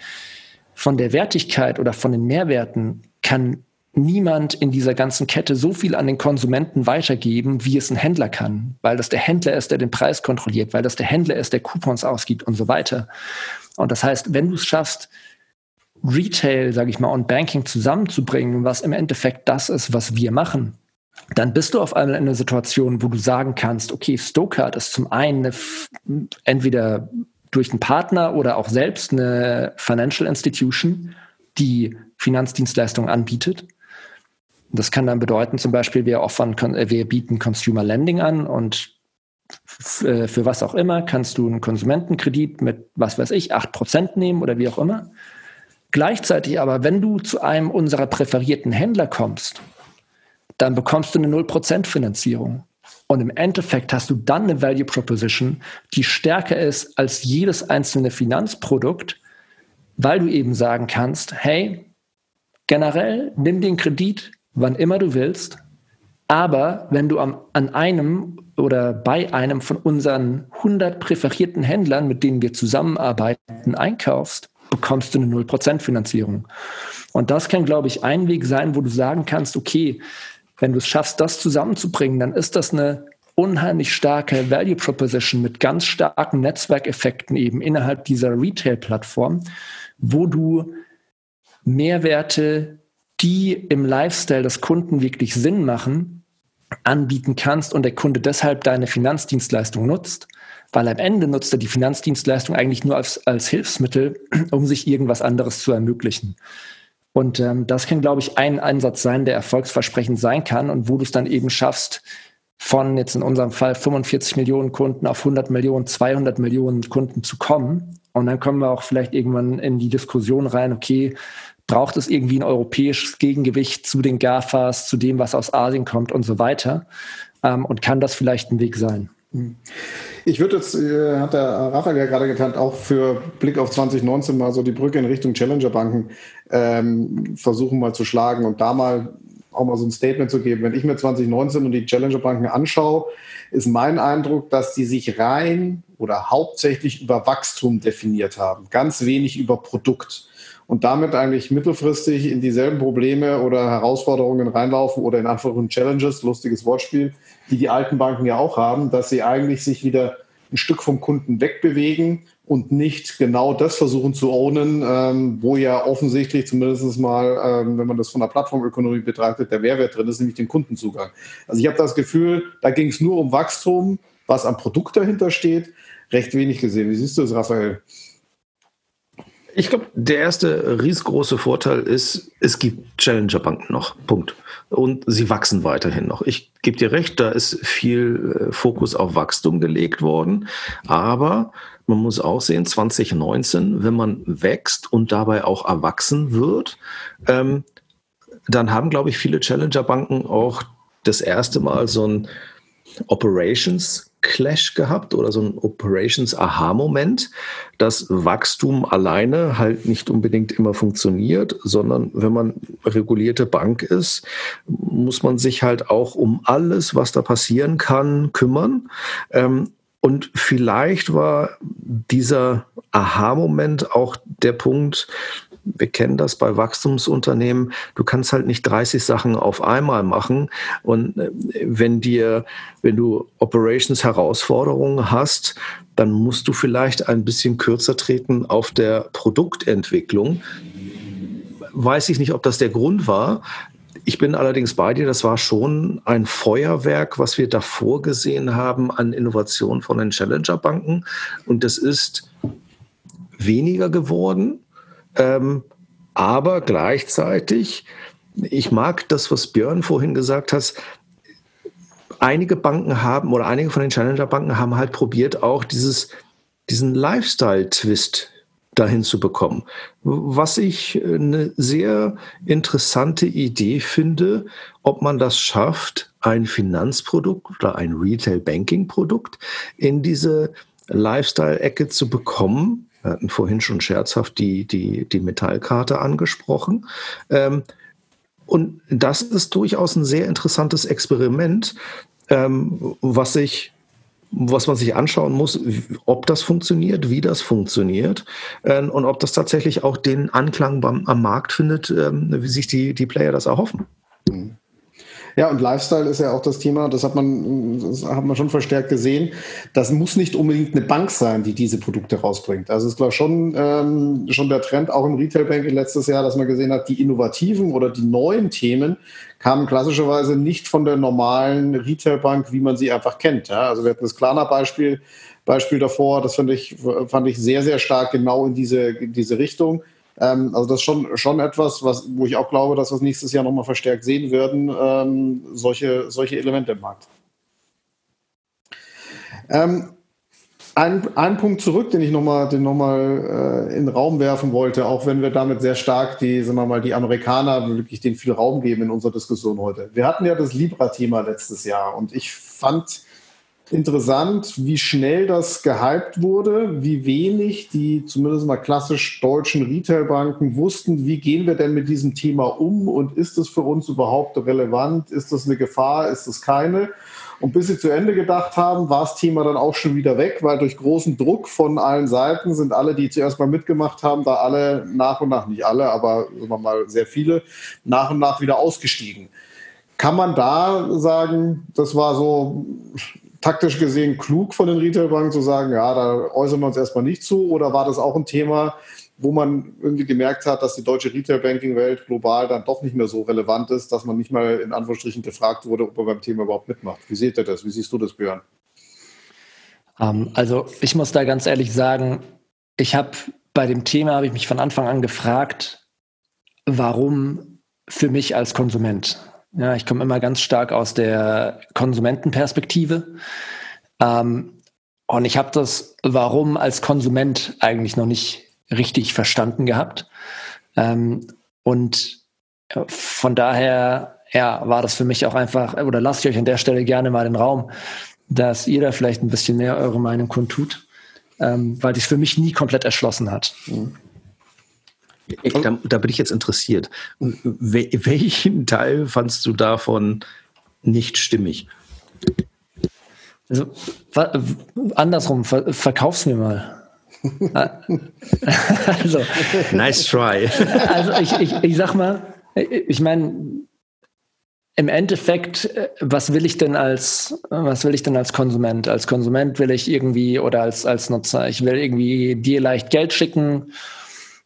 Von der Wertigkeit oder von den Mehrwerten kann niemand in dieser ganzen Kette so viel an den Konsumenten weitergeben, wie es ein Händler kann, weil das der Händler ist, der den Preis kontrolliert, weil das der Händler ist, der Coupons ausgibt und so weiter. Und das heißt, wenn du es schaffst, Retail, sage ich mal, und Banking zusammenzubringen, was im Endeffekt das ist, was wir machen, dann bist du auf einmal in einer Situation, wo du sagen kannst, okay, Stokart ist zum einen entweder durch einen Partner oder auch selbst eine Financial Institution, die Finanzdienstleistungen anbietet. Das kann dann bedeuten, zum Beispiel, wir, offern, äh, wir bieten Consumer Lending an und äh, für was auch immer kannst du einen Konsumentenkredit mit, was weiß ich, 8% nehmen oder wie auch immer. Gleichzeitig aber, wenn du zu einem unserer präferierten Händler kommst, dann bekommst du eine 0% Finanzierung. Und im Endeffekt hast du dann eine Value Proposition, die stärker ist als jedes einzelne Finanzprodukt, weil du eben sagen kannst, hey, generell nimm den Kredit, wann immer du willst. Aber wenn du am, an einem oder bei einem von unseren 100 präferierten Händlern, mit denen wir zusammenarbeiten, einkaufst, bekommst du eine 0% Finanzierung. Und das kann, glaube ich, ein Weg sein, wo du sagen kannst, okay, wenn du es schaffst, das zusammenzubringen, dann ist das eine unheimlich starke Value Proposition mit ganz starken Netzwerkeffekten eben innerhalb dieser Retail-Plattform, wo du Mehrwerte, die im Lifestyle des Kunden wirklich Sinn machen, anbieten kannst und der Kunde deshalb deine Finanzdienstleistung nutzt, weil am Ende nutzt er die Finanzdienstleistung eigentlich nur als, als Hilfsmittel, um sich irgendwas anderes zu ermöglichen. Und ähm, das kann, glaube ich, ein Einsatz sein, der erfolgsversprechend sein kann und wo du es dann eben schaffst, von jetzt in unserem Fall 45 Millionen Kunden auf 100 Millionen, 200 Millionen Kunden zu kommen. Und dann kommen wir auch vielleicht irgendwann in die Diskussion rein, okay, braucht es irgendwie ein europäisches Gegengewicht zu den GAFAs, zu dem, was aus Asien kommt und so weiter? Ähm, und kann das vielleicht ein Weg sein? Ich würde jetzt, äh, hat der Raphael ja gerade getan, auch für Blick auf 2019 mal so die Brücke in Richtung Challenger-Banken ähm, versuchen mal zu schlagen und da mal auch mal so ein Statement zu geben. Wenn ich mir 2019 und die Challenger-Banken anschaue, ist mein Eindruck, dass die sich rein oder hauptsächlich über Wachstum definiert haben, ganz wenig über Produkt und damit eigentlich mittelfristig in dieselben Probleme oder Herausforderungen reinlaufen oder in Anführungszeichen Challenges, lustiges Wortspiel, die die alten Banken ja auch haben, dass sie eigentlich sich wieder ein Stück vom Kunden wegbewegen und nicht genau das versuchen zu ownen, ähm, wo ja offensichtlich zumindest mal, ähm, wenn man das von der Plattformökonomie betrachtet, der Mehrwert drin ist, nämlich den Kundenzugang. Also ich habe das Gefühl, da ging es nur um Wachstum, was am Produkt dahinter steht, recht wenig gesehen. Wie siehst du das, Raphael? Ich glaube, der erste riesengroße Vorteil ist, es gibt Challenger-Banken noch. Punkt. Und sie wachsen weiterhin noch. Ich gebe dir recht, da ist viel äh, Fokus auf Wachstum gelegt worden. Aber man muss auch sehen, 2019, wenn man wächst und dabei auch erwachsen wird, ähm, dann haben, glaube ich, viele Challenger-Banken auch das erste Mal so ein Operations Clash gehabt oder so ein Operations-Aha-Moment, dass Wachstum alleine halt nicht unbedingt immer funktioniert, sondern wenn man regulierte Bank ist, muss man sich halt auch um alles, was da passieren kann, kümmern. Ähm, und vielleicht war dieser Aha-Moment auch der Punkt, wir kennen das bei Wachstumsunternehmen, du kannst halt nicht 30 Sachen auf einmal machen. Und äh, wenn dir, wenn du Operations Herausforderungen hast, dann musst du vielleicht ein bisschen kürzer treten auf der Produktentwicklung. Weiß ich nicht, ob das der Grund war. Ich bin allerdings bei dir, das war schon ein Feuerwerk, was wir davor gesehen haben an Innovation von den Challenger-Banken. Und das ist weniger geworden. Ähm, aber gleichzeitig, ich mag das, was Björn vorhin gesagt hat, einige Banken haben oder einige von den Challenger-Banken haben halt probiert, auch dieses, diesen Lifestyle-Twist dahin zu bekommen. Was ich eine sehr interessante Idee finde, ob man das schafft, ein Finanzprodukt oder ein Retail-Banking-Produkt in diese Lifestyle-Ecke zu bekommen, wir hatten vorhin schon scherzhaft die, die, die Metallkarte angesprochen. Ähm, und das ist durchaus ein sehr interessantes Experiment, ähm, was sich was man sich anschauen muss, ob das funktioniert, wie das funktioniert äh, und ob das tatsächlich auch den Anklang beim, am Markt findet, ähm, wie sich die, die Player das erhoffen. Mhm. Ja, und Lifestyle ist ja auch das Thema, das hat man, das hat man schon verstärkt gesehen. Das muss nicht unbedingt eine Bank sein, die diese Produkte rausbringt. Also es war schon, ähm, schon der Trend auch im Retail Banking letztes Jahr, dass man gesehen hat, die innovativen oder die neuen Themen kamen klassischerweise nicht von der normalen Retailbank, wie man sie einfach kennt. Ja? Also wir hatten das Klarna-Beispiel Beispiel davor, das fand ich, fand ich sehr, sehr stark genau in diese, in diese Richtung. Ähm, also das ist schon, schon etwas, was, wo ich auch glaube, dass wir es nächstes Jahr nochmal verstärkt sehen werden, ähm, solche, solche Elemente im Markt. Ähm, ein, ein Punkt zurück, den ich nochmal noch äh, in den Raum werfen wollte, auch wenn wir damit sehr stark die, sagen wir mal, die Amerikaner wirklich den viel Raum geben in unserer Diskussion heute. Wir hatten ja das Libra-Thema letztes Jahr und ich fand interessant, wie schnell das gehypt wurde, wie wenig die zumindest mal klassisch deutschen Retailbanken wussten, wie gehen wir denn mit diesem Thema um und ist es für uns überhaupt relevant, ist das eine Gefahr, ist es keine? Und bis sie zu Ende gedacht haben, war das Thema dann auch schon wieder weg, weil durch großen Druck von allen Seiten sind alle, die zuerst mal mitgemacht haben, da alle nach und nach, nicht alle, aber sagen wir mal sehr viele, nach und nach wieder ausgestiegen. Kann man da sagen, das war so taktisch gesehen klug von den Retailbanken zu sagen, ja, da äußern wir uns erstmal nicht zu? Oder war das auch ein Thema, wo man irgendwie gemerkt hat, dass die deutsche Retail-Banking-Welt global dann doch nicht mehr so relevant ist, dass man nicht mal in Anführungsstrichen gefragt wurde, ob man beim Thema überhaupt mitmacht. Wie seht ihr das? Wie siehst du das, Björn? Ähm, also ich muss da ganz ehrlich sagen, ich habe bei dem Thema, habe ich mich von Anfang an gefragt, warum für mich als Konsument? Ja, ich komme immer ganz stark aus der Konsumentenperspektive. Ähm, und ich habe das Warum als Konsument eigentlich noch nicht richtig verstanden gehabt. Ähm, und von daher ja, war das für mich auch einfach, oder lasst euch an der Stelle gerne mal den Raum, dass ihr da vielleicht ein bisschen mehr eure Meinung kundtut, ähm, weil sich für mich nie komplett erschlossen hat. Ich, da, da, bin ich jetzt interessiert. welchen Teil fandst du davon nicht stimmig? Also, andersrum, ver verkauf's mir mal. also, nice try. also ich, ich, ich sag mal, ich meine, im Endeffekt, was will ich denn als, was will ich denn als Konsument? Als Konsument will ich irgendwie oder als, als Nutzer, ich will irgendwie dir leicht Geld schicken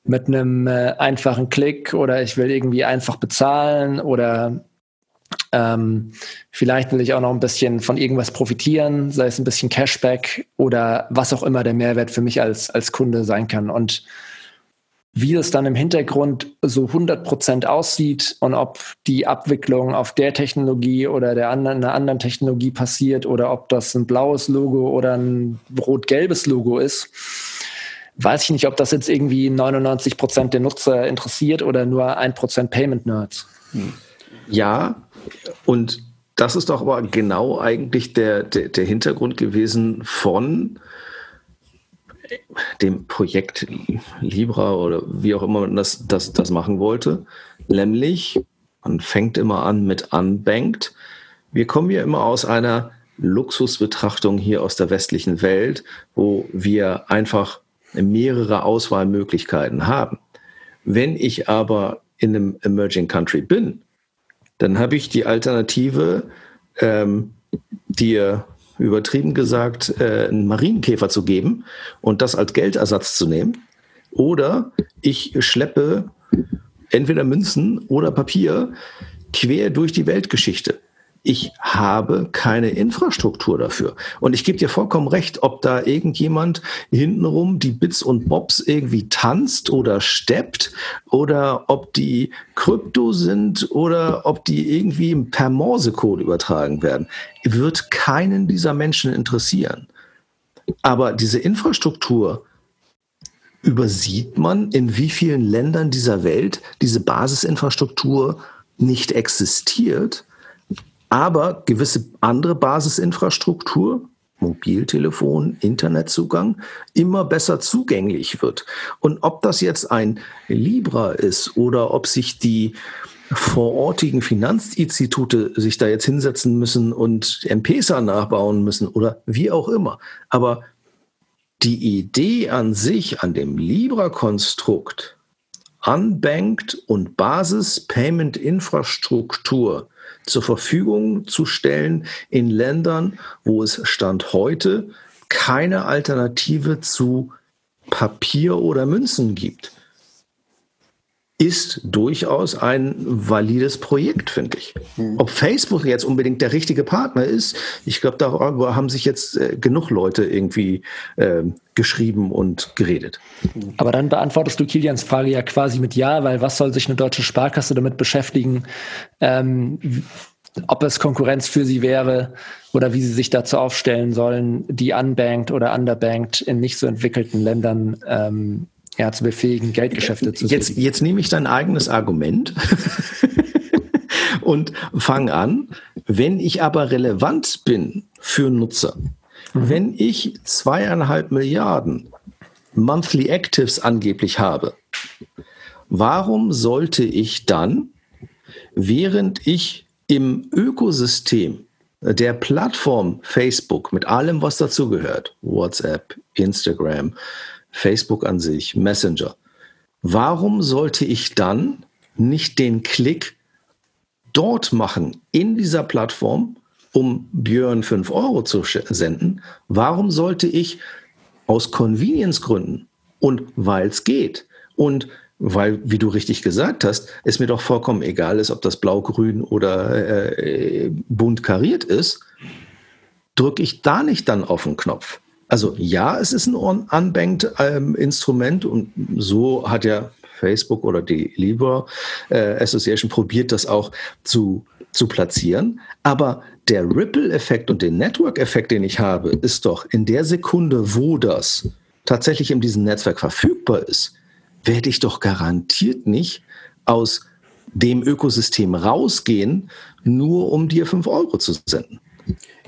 mit einem äh, einfachen Klick oder ich will irgendwie einfach bezahlen oder ähm, vielleicht will ich auch noch ein bisschen von irgendwas profitieren, sei es ein bisschen Cashback oder was auch immer der Mehrwert für mich als, als Kunde sein kann. Und wie es dann im Hintergrund so 100% aussieht und ob die Abwicklung auf der Technologie oder der anderen, einer anderen Technologie passiert oder ob das ein blaues Logo oder ein rot-gelbes Logo ist, weiß ich nicht, ob das jetzt irgendwie 99% der Nutzer interessiert oder nur 1% Payment-Nerds. Ja, und das ist doch aber genau eigentlich der, der, der Hintergrund gewesen von dem Projekt Libra oder wie auch immer man das, das, das machen wollte. Nämlich, man fängt immer an mit Unbanked. Wir kommen ja immer aus einer Luxusbetrachtung hier aus der westlichen Welt, wo wir einfach mehrere Auswahlmöglichkeiten haben. Wenn ich aber in einem Emerging Country bin, dann habe ich die Alternative, ähm, dir übertrieben gesagt, äh, einen Marienkäfer zu geben und das als Geldersatz zu nehmen. Oder ich schleppe entweder Münzen oder Papier quer durch die Weltgeschichte ich habe keine Infrastruktur dafür. Und ich gebe dir vollkommen recht, ob da irgendjemand hintenrum die Bits und Bobs irgendwie tanzt oder steppt oder ob die Krypto sind oder ob die irgendwie per Morsecode übertragen werden, wird keinen dieser Menschen interessieren. Aber diese Infrastruktur übersieht man, in wie vielen Ländern dieser Welt diese Basisinfrastruktur nicht existiert aber gewisse andere Basisinfrastruktur, Mobiltelefon, Internetzugang, immer besser zugänglich wird. Und ob das jetzt ein Libra ist oder ob sich die vorortigen Finanzinstitute sich da jetzt hinsetzen müssen und M-Pesa nachbauen müssen oder wie auch immer. Aber die Idee an sich, an dem Libra-Konstrukt, Unbanked und Basis-Payment-Infrastruktur zur Verfügung zu stellen in Ländern, wo es Stand heute keine Alternative zu Papier oder Münzen gibt, ist durchaus ein valides Projekt, finde ich. Hm. Ob Facebook jetzt unbedingt der richtige Partner ist, ich glaube, darüber haben sich jetzt äh, genug Leute irgendwie äh, geschrieben und geredet. Aber dann beantwortest du Kilians Frage ja quasi mit Ja, weil was soll sich eine deutsche Sparkasse damit beschäftigen, ähm, ob es Konkurrenz für sie wäre oder wie sie sich dazu aufstellen sollen, die unbanked oder underbanked in nicht so entwickelten Ländern ähm, ja, zu befähigen, Geldgeschäfte zu jetzt, tätigen. Jetzt nehme ich dein eigenes Argument und fange an. Wenn ich aber relevant bin für Nutzer, Mhm. Wenn ich zweieinhalb Milliarden Monthly Actives angeblich habe, warum sollte ich dann, während ich im Ökosystem der Plattform Facebook mit allem, was dazugehört, WhatsApp, Instagram, Facebook an sich, Messenger, warum sollte ich dann nicht den Klick dort machen in dieser Plattform um Björn 5 Euro zu senden. Warum sollte ich aus Convenience-Gründen und weil es geht und weil, wie du richtig gesagt hast, es mir doch vollkommen egal ist, ob das blau-grün oder äh, bunt kariert ist, drücke ich da nicht dann auf den Knopf. Also ja, es ist ein unbanked ähm, Instrument und so hat ja Facebook oder die Libra äh, Association probiert, das auch zu, zu platzieren. Aber der Ripple-Effekt und den Network-Effekt, den ich habe, ist doch in der Sekunde, wo das tatsächlich in diesem Netzwerk verfügbar ist, werde ich doch garantiert nicht aus dem Ökosystem rausgehen, nur um dir fünf Euro zu senden.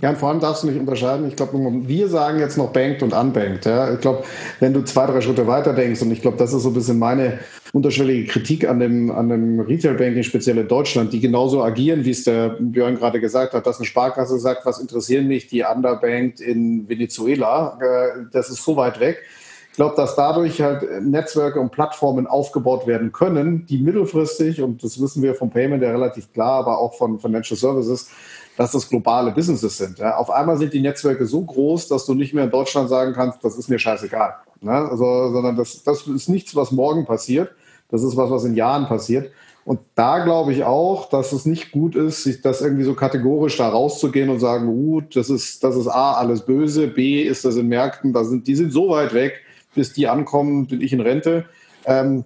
Ja, und vor allem darfst du nicht unterscheiden. Ich glaube, wir sagen jetzt noch banked und unbanked. Ja. Ich glaube, wenn du zwei, drei Schritte weiter denkst, und ich glaube, das ist so ein bisschen meine unterschwellige Kritik an dem, an dem Retail-Banking, speziell in Deutschland, die genauso agieren, wie es der Björn gerade gesagt hat, dass eine Sparkasse sagt, was interessieren mich die underbanked in Venezuela? Äh, das ist so weit weg. Ich glaube, dass dadurch halt Netzwerke und Plattformen aufgebaut werden können, die mittelfristig, und das wissen wir vom Payment ja relativ klar, aber auch von Financial Services, dass das globale Businesses sind. Ja. Auf einmal sind die Netzwerke so groß, dass du nicht mehr in Deutschland sagen kannst, das ist mir scheißegal. Ne? Also, sondern das, das ist nichts, was morgen passiert. Das ist was, was in Jahren passiert. Und da glaube ich auch, dass es nicht gut ist, sich das irgendwie so kategorisch da rauszugehen und sagen, uh, das ist, das ist A, alles böse, B, ist das in Märkten, da sind, die sind so weit weg, bis die ankommen, bin ich in Rente. Ähm,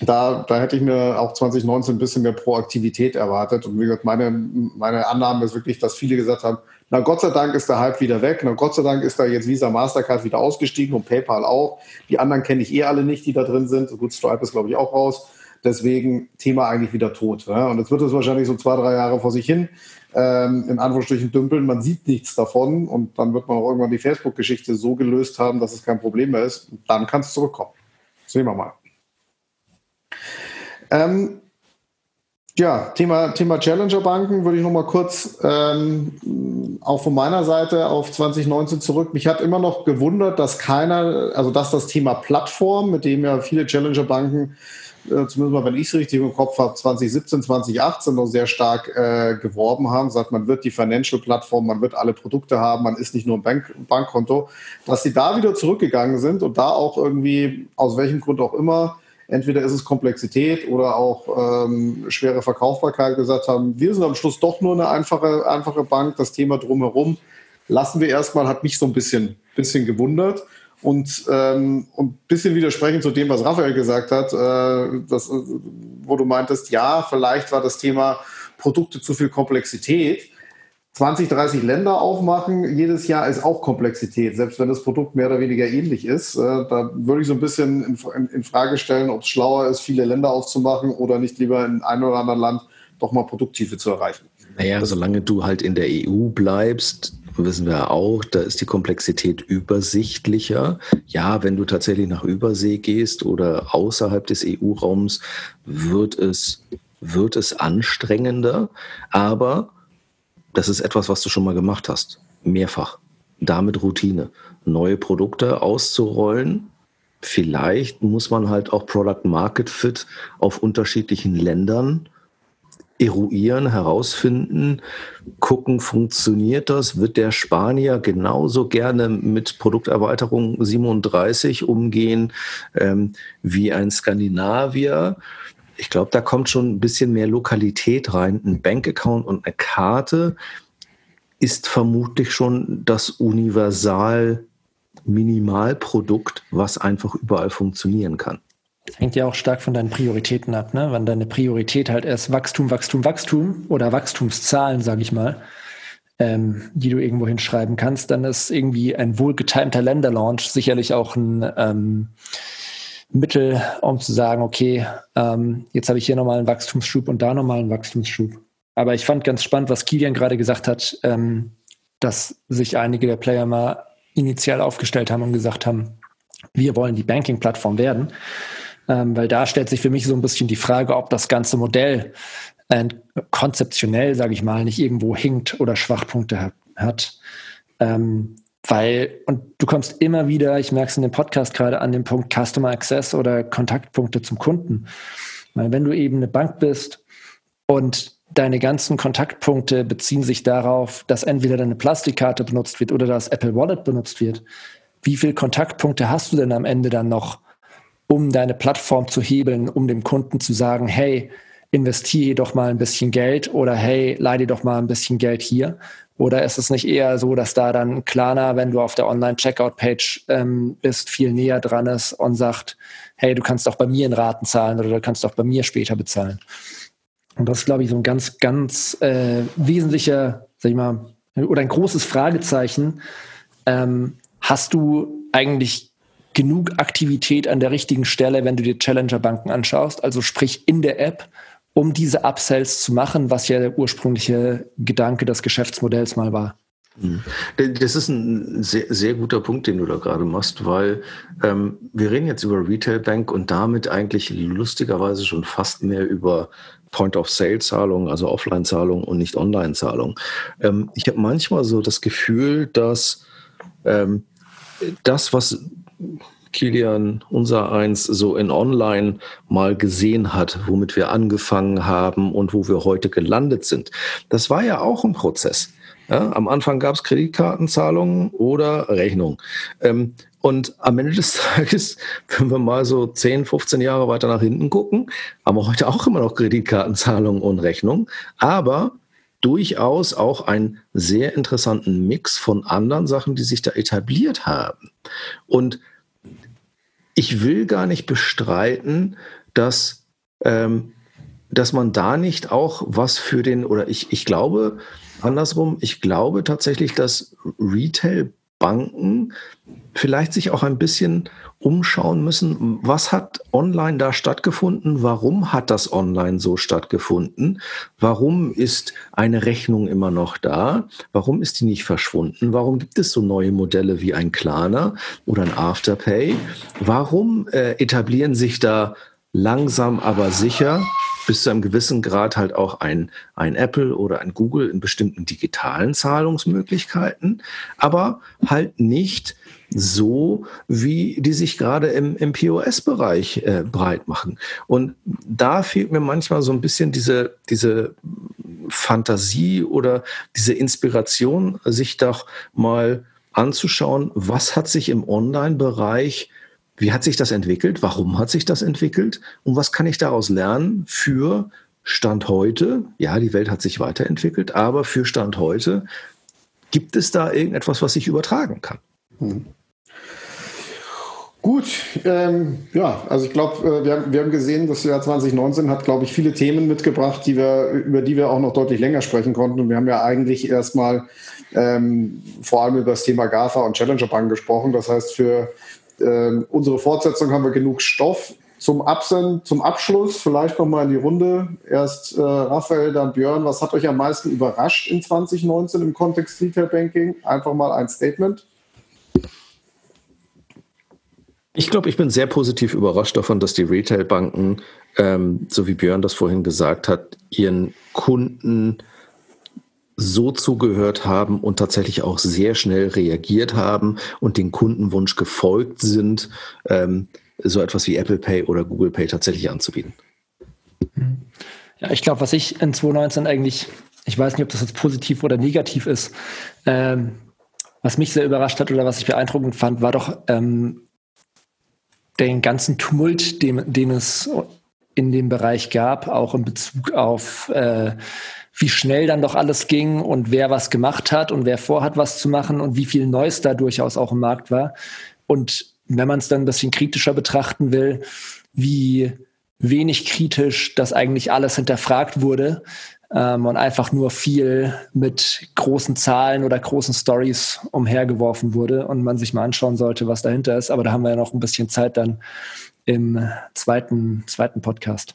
da, da hätte ich mir auch 2019 ein bisschen mehr Proaktivität erwartet. Und wie gesagt, meine, meine Annahme ist wirklich, dass viele gesagt haben, na Gott sei Dank ist der Hype wieder weg. Na Gott sei Dank ist da jetzt Visa Mastercard wieder ausgestiegen und PayPal auch. Die anderen kenne ich eh alle nicht, die da drin sind. Gut, Stripe ist, glaube ich, auch raus. Deswegen Thema eigentlich wieder tot. Ja? Und jetzt wird es wahrscheinlich so zwei, drei Jahre vor sich hin ähm, in Anführungsstrichen dümpeln. Man sieht nichts davon und dann wird man auch irgendwann die Facebook-Geschichte so gelöst haben, dass es kein Problem mehr ist. Dann kann es zurückkommen. Sehen wir mal. Ähm, ja, Thema, Thema Challenger-Banken würde ich noch mal kurz ähm, auch von meiner Seite auf 2019 zurück. Mich hat immer noch gewundert, dass keiner, also dass das Thema Plattform, mit dem ja viele Challenger-Banken, äh, zumindest mal, wenn ich es richtig im Kopf habe, 2017, 2018 noch sehr stark äh, geworben haben, sagt, man wird die Financial-Plattform, man wird alle Produkte haben, man ist nicht nur ein Bank Bankkonto, dass sie da wieder zurückgegangen sind und da auch irgendwie, aus welchem Grund auch immer, entweder ist es Komplexität oder auch ähm, schwere Verkaufbarkeit gesagt haben, wir sind am Schluss doch nur eine einfache, einfache Bank, das Thema drumherum lassen wir erstmal, hat mich so ein bisschen, bisschen gewundert. Und, ähm, ein bisschen widersprechend zu dem, was Raphael gesagt hat, äh, das, wo du meintest, ja, vielleicht war das Thema Produkte zu viel Komplexität. 20, 30 Länder aufmachen, jedes Jahr ist auch Komplexität, selbst wenn das Produkt mehr oder weniger ähnlich ist. Äh, da würde ich so ein bisschen in, in Frage stellen, ob es schlauer ist, viele Länder aufzumachen oder nicht lieber in einem oder anderen Land doch mal Produkttiefe zu erreichen. Naja, solange du halt in der EU bleibst, wissen wir auch, da ist die Komplexität übersichtlicher. Ja, wenn du tatsächlich nach Übersee gehst oder außerhalb des EU-Raums, wird es, wird es anstrengender. Aber das ist etwas, was du schon mal gemacht hast. Mehrfach. Damit Routine. Neue Produkte auszurollen. Vielleicht muss man halt auch Product Market Fit auf unterschiedlichen Ländern eruieren, herausfinden, gucken, funktioniert das? Wird der Spanier genauso gerne mit Produkterweiterung 37 umgehen ähm, wie ein Skandinavier? Ich glaube, da kommt schon ein bisschen mehr Lokalität rein. Ein Bankaccount und eine Karte ist vermutlich schon das universal Minimalprodukt, was einfach überall funktionieren kann. Hängt ja auch stark von deinen Prioritäten ab, ne? Wenn deine Priorität halt erst Wachstum, Wachstum, Wachstum oder Wachstumszahlen, sage ich mal, ähm, die du irgendwo hinschreiben kannst, dann ist irgendwie ein wohlgetimter Länderlaunch sicherlich auch ein ähm, Mittel, um zu sagen, okay, ähm, jetzt habe ich hier nochmal einen Wachstumsschub und da nochmal einen Wachstumsschub. Aber ich fand ganz spannend, was Kilian gerade gesagt hat, ähm, dass sich einige der Player mal initial aufgestellt haben und gesagt haben, wir wollen die Banking-Plattform werden. Ähm, weil da stellt sich für mich so ein bisschen die Frage, ob das ganze Modell äh, konzeptionell, sage ich mal, nicht irgendwo hinkt oder Schwachpunkte hat. Ähm, weil, und du kommst immer wieder, ich merke es in dem Podcast gerade, an den Punkt Customer Access oder Kontaktpunkte zum Kunden. Weil wenn du eben eine Bank bist und deine ganzen Kontaktpunkte beziehen sich darauf, dass entweder deine Plastikkarte benutzt wird oder das Apple Wallet benutzt wird. Wie viele Kontaktpunkte hast du denn am Ende dann noch, um deine Plattform zu hebeln, um dem Kunden zu sagen, hey, investiere doch mal ein bisschen Geld oder hey, leide doch mal ein bisschen Geld hier? Oder ist es nicht eher so, dass da dann Klarna, wenn du auf der Online-Checkout-Page ähm, bist, viel näher dran ist und sagt, hey, du kannst auch bei mir in Raten zahlen oder du kannst auch bei mir später bezahlen? Und das ist, glaube ich, so ein ganz, ganz äh, wesentlicher, sag ich mal, oder ein großes Fragezeichen. Ähm, hast du eigentlich genug Aktivität an der richtigen Stelle, wenn du dir Challenger-Banken anschaust, also sprich in der App, um diese Upsells zu machen, was ja der ursprüngliche Gedanke des Geschäftsmodells mal war. Mhm. Das ist ein sehr, sehr guter Punkt, den du da gerade machst, weil ähm, wir reden jetzt über Retail Bank und damit eigentlich lustigerweise schon fast mehr über Point-of-Sale-Zahlungen, also Offline-Zahlungen und nicht Online-Zahlungen. Ähm, ich habe manchmal so das Gefühl, dass ähm, das, was Kilian unser eins so in Online mal gesehen hat, womit wir angefangen haben und wo wir heute gelandet sind. Das war ja auch ein Prozess. Ja, am Anfang gab es Kreditkartenzahlungen oder Rechnung. Ähm, und am Ende des Tages, wenn wir mal so 10, 15 Jahre weiter nach hinten gucken, haben wir heute auch immer noch Kreditkartenzahlungen und Rechnung. Aber durchaus auch einen sehr interessanten Mix von anderen Sachen, die sich da etabliert haben. Und ich will gar nicht bestreiten, dass, ähm, dass man da nicht auch was für den, oder ich, ich glaube, andersrum, ich glaube tatsächlich, dass Retail-Banken vielleicht sich auch ein bisschen umschauen müssen, was hat online da stattgefunden, warum hat das online so stattgefunden, warum ist eine Rechnung immer noch da, warum ist die nicht verschwunden, warum gibt es so neue Modelle wie ein Klarna oder ein Afterpay, warum äh, etablieren sich da langsam aber sicher bis zu einem gewissen Grad halt auch ein, ein Apple oder ein Google in bestimmten digitalen Zahlungsmöglichkeiten, aber halt nicht so, wie die sich gerade im, im POS-Bereich äh, breit machen. Und da fehlt mir manchmal so ein bisschen diese, diese Fantasie oder diese Inspiration, sich doch mal anzuschauen, was hat sich im Online-Bereich wie hat sich das entwickelt? Warum hat sich das entwickelt? Und was kann ich daraus lernen für Stand heute? Ja, die Welt hat sich weiterentwickelt, aber für Stand heute gibt es da irgendetwas, was ich übertragen kann? Hm. Gut, ähm, ja, also ich glaube, äh, wir, haben, wir haben gesehen, das Jahr 2019 hat, glaube ich, viele Themen mitgebracht, die wir, über die wir auch noch deutlich länger sprechen konnten. Und wir haben ja eigentlich erstmal ähm, vor allem über das Thema GAFA und Challenger Bank gesprochen. Das heißt, für äh, unsere Fortsetzung haben wir genug Stoff. Zum, Absend, zum Abschluss vielleicht nochmal in die Runde. Erst äh, Raphael, dann Björn. Was hat euch am meisten überrascht in 2019 im Kontext Retail Banking? Einfach mal ein Statement. Ich glaube, ich bin sehr positiv überrascht davon, dass die Retail-Banken, ähm, so wie Björn das vorhin gesagt hat, ihren Kunden so zugehört haben und tatsächlich auch sehr schnell reagiert haben und den Kundenwunsch gefolgt sind, ähm, so etwas wie Apple Pay oder Google Pay tatsächlich anzubieten. Ja, ich glaube, was ich in 2019 eigentlich, ich weiß nicht, ob das jetzt positiv oder negativ ist, ähm, was mich sehr überrascht hat oder was ich beeindruckend fand, war doch ähm, den ganzen Tumult, den, den es in dem Bereich gab, auch in Bezug auf äh, wie schnell dann doch alles ging und wer was gemacht hat und wer vorhat, was zu machen und wie viel Neues da durchaus auch im Markt war. Und wenn man es dann ein bisschen kritischer betrachten will, wie wenig kritisch das eigentlich alles hinterfragt wurde ähm, und einfach nur viel mit großen Zahlen oder großen Stories umhergeworfen wurde und man sich mal anschauen sollte, was dahinter ist. Aber da haben wir ja noch ein bisschen Zeit dann im zweiten, zweiten Podcast.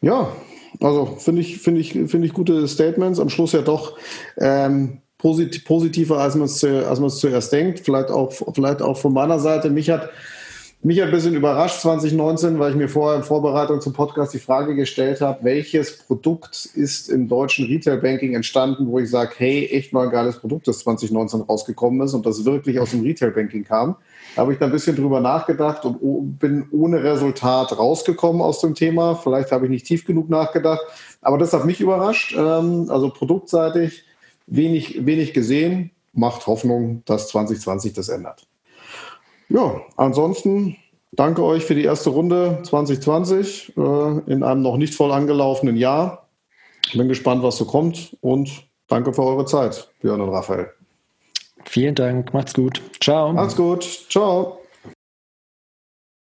Ja, also finde ich, finde ich, finde ich gute Statements. Am Schluss ja doch ähm, posit positiver, als man es als zuerst denkt. Vielleicht auch, vielleicht auch von meiner Seite. Mich hat mich ein bisschen überrascht 2019, weil ich mir vorher in Vorbereitung zum Podcast die Frage gestellt habe, welches Produkt ist im deutschen Retail-Banking entstanden, wo ich sage, hey, echt mal ein geiles Produkt, das 2019 rausgekommen ist und das wirklich aus dem Retail-Banking kam. Da habe ich da ein bisschen drüber nachgedacht und bin ohne Resultat rausgekommen aus dem Thema. Vielleicht habe ich nicht tief genug nachgedacht, aber das hat mich überrascht. Ähm, also produktseitig wenig, wenig gesehen, macht Hoffnung, dass 2020 das ändert. Ja, ansonsten danke euch für die erste Runde 2020 äh, in einem noch nicht voll angelaufenen Jahr. Bin gespannt, was so kommt und danke für eure Zeit, Björn und Raphael. Vielen Dank, macht's gut. Ciao. Macht's gut. Ciao.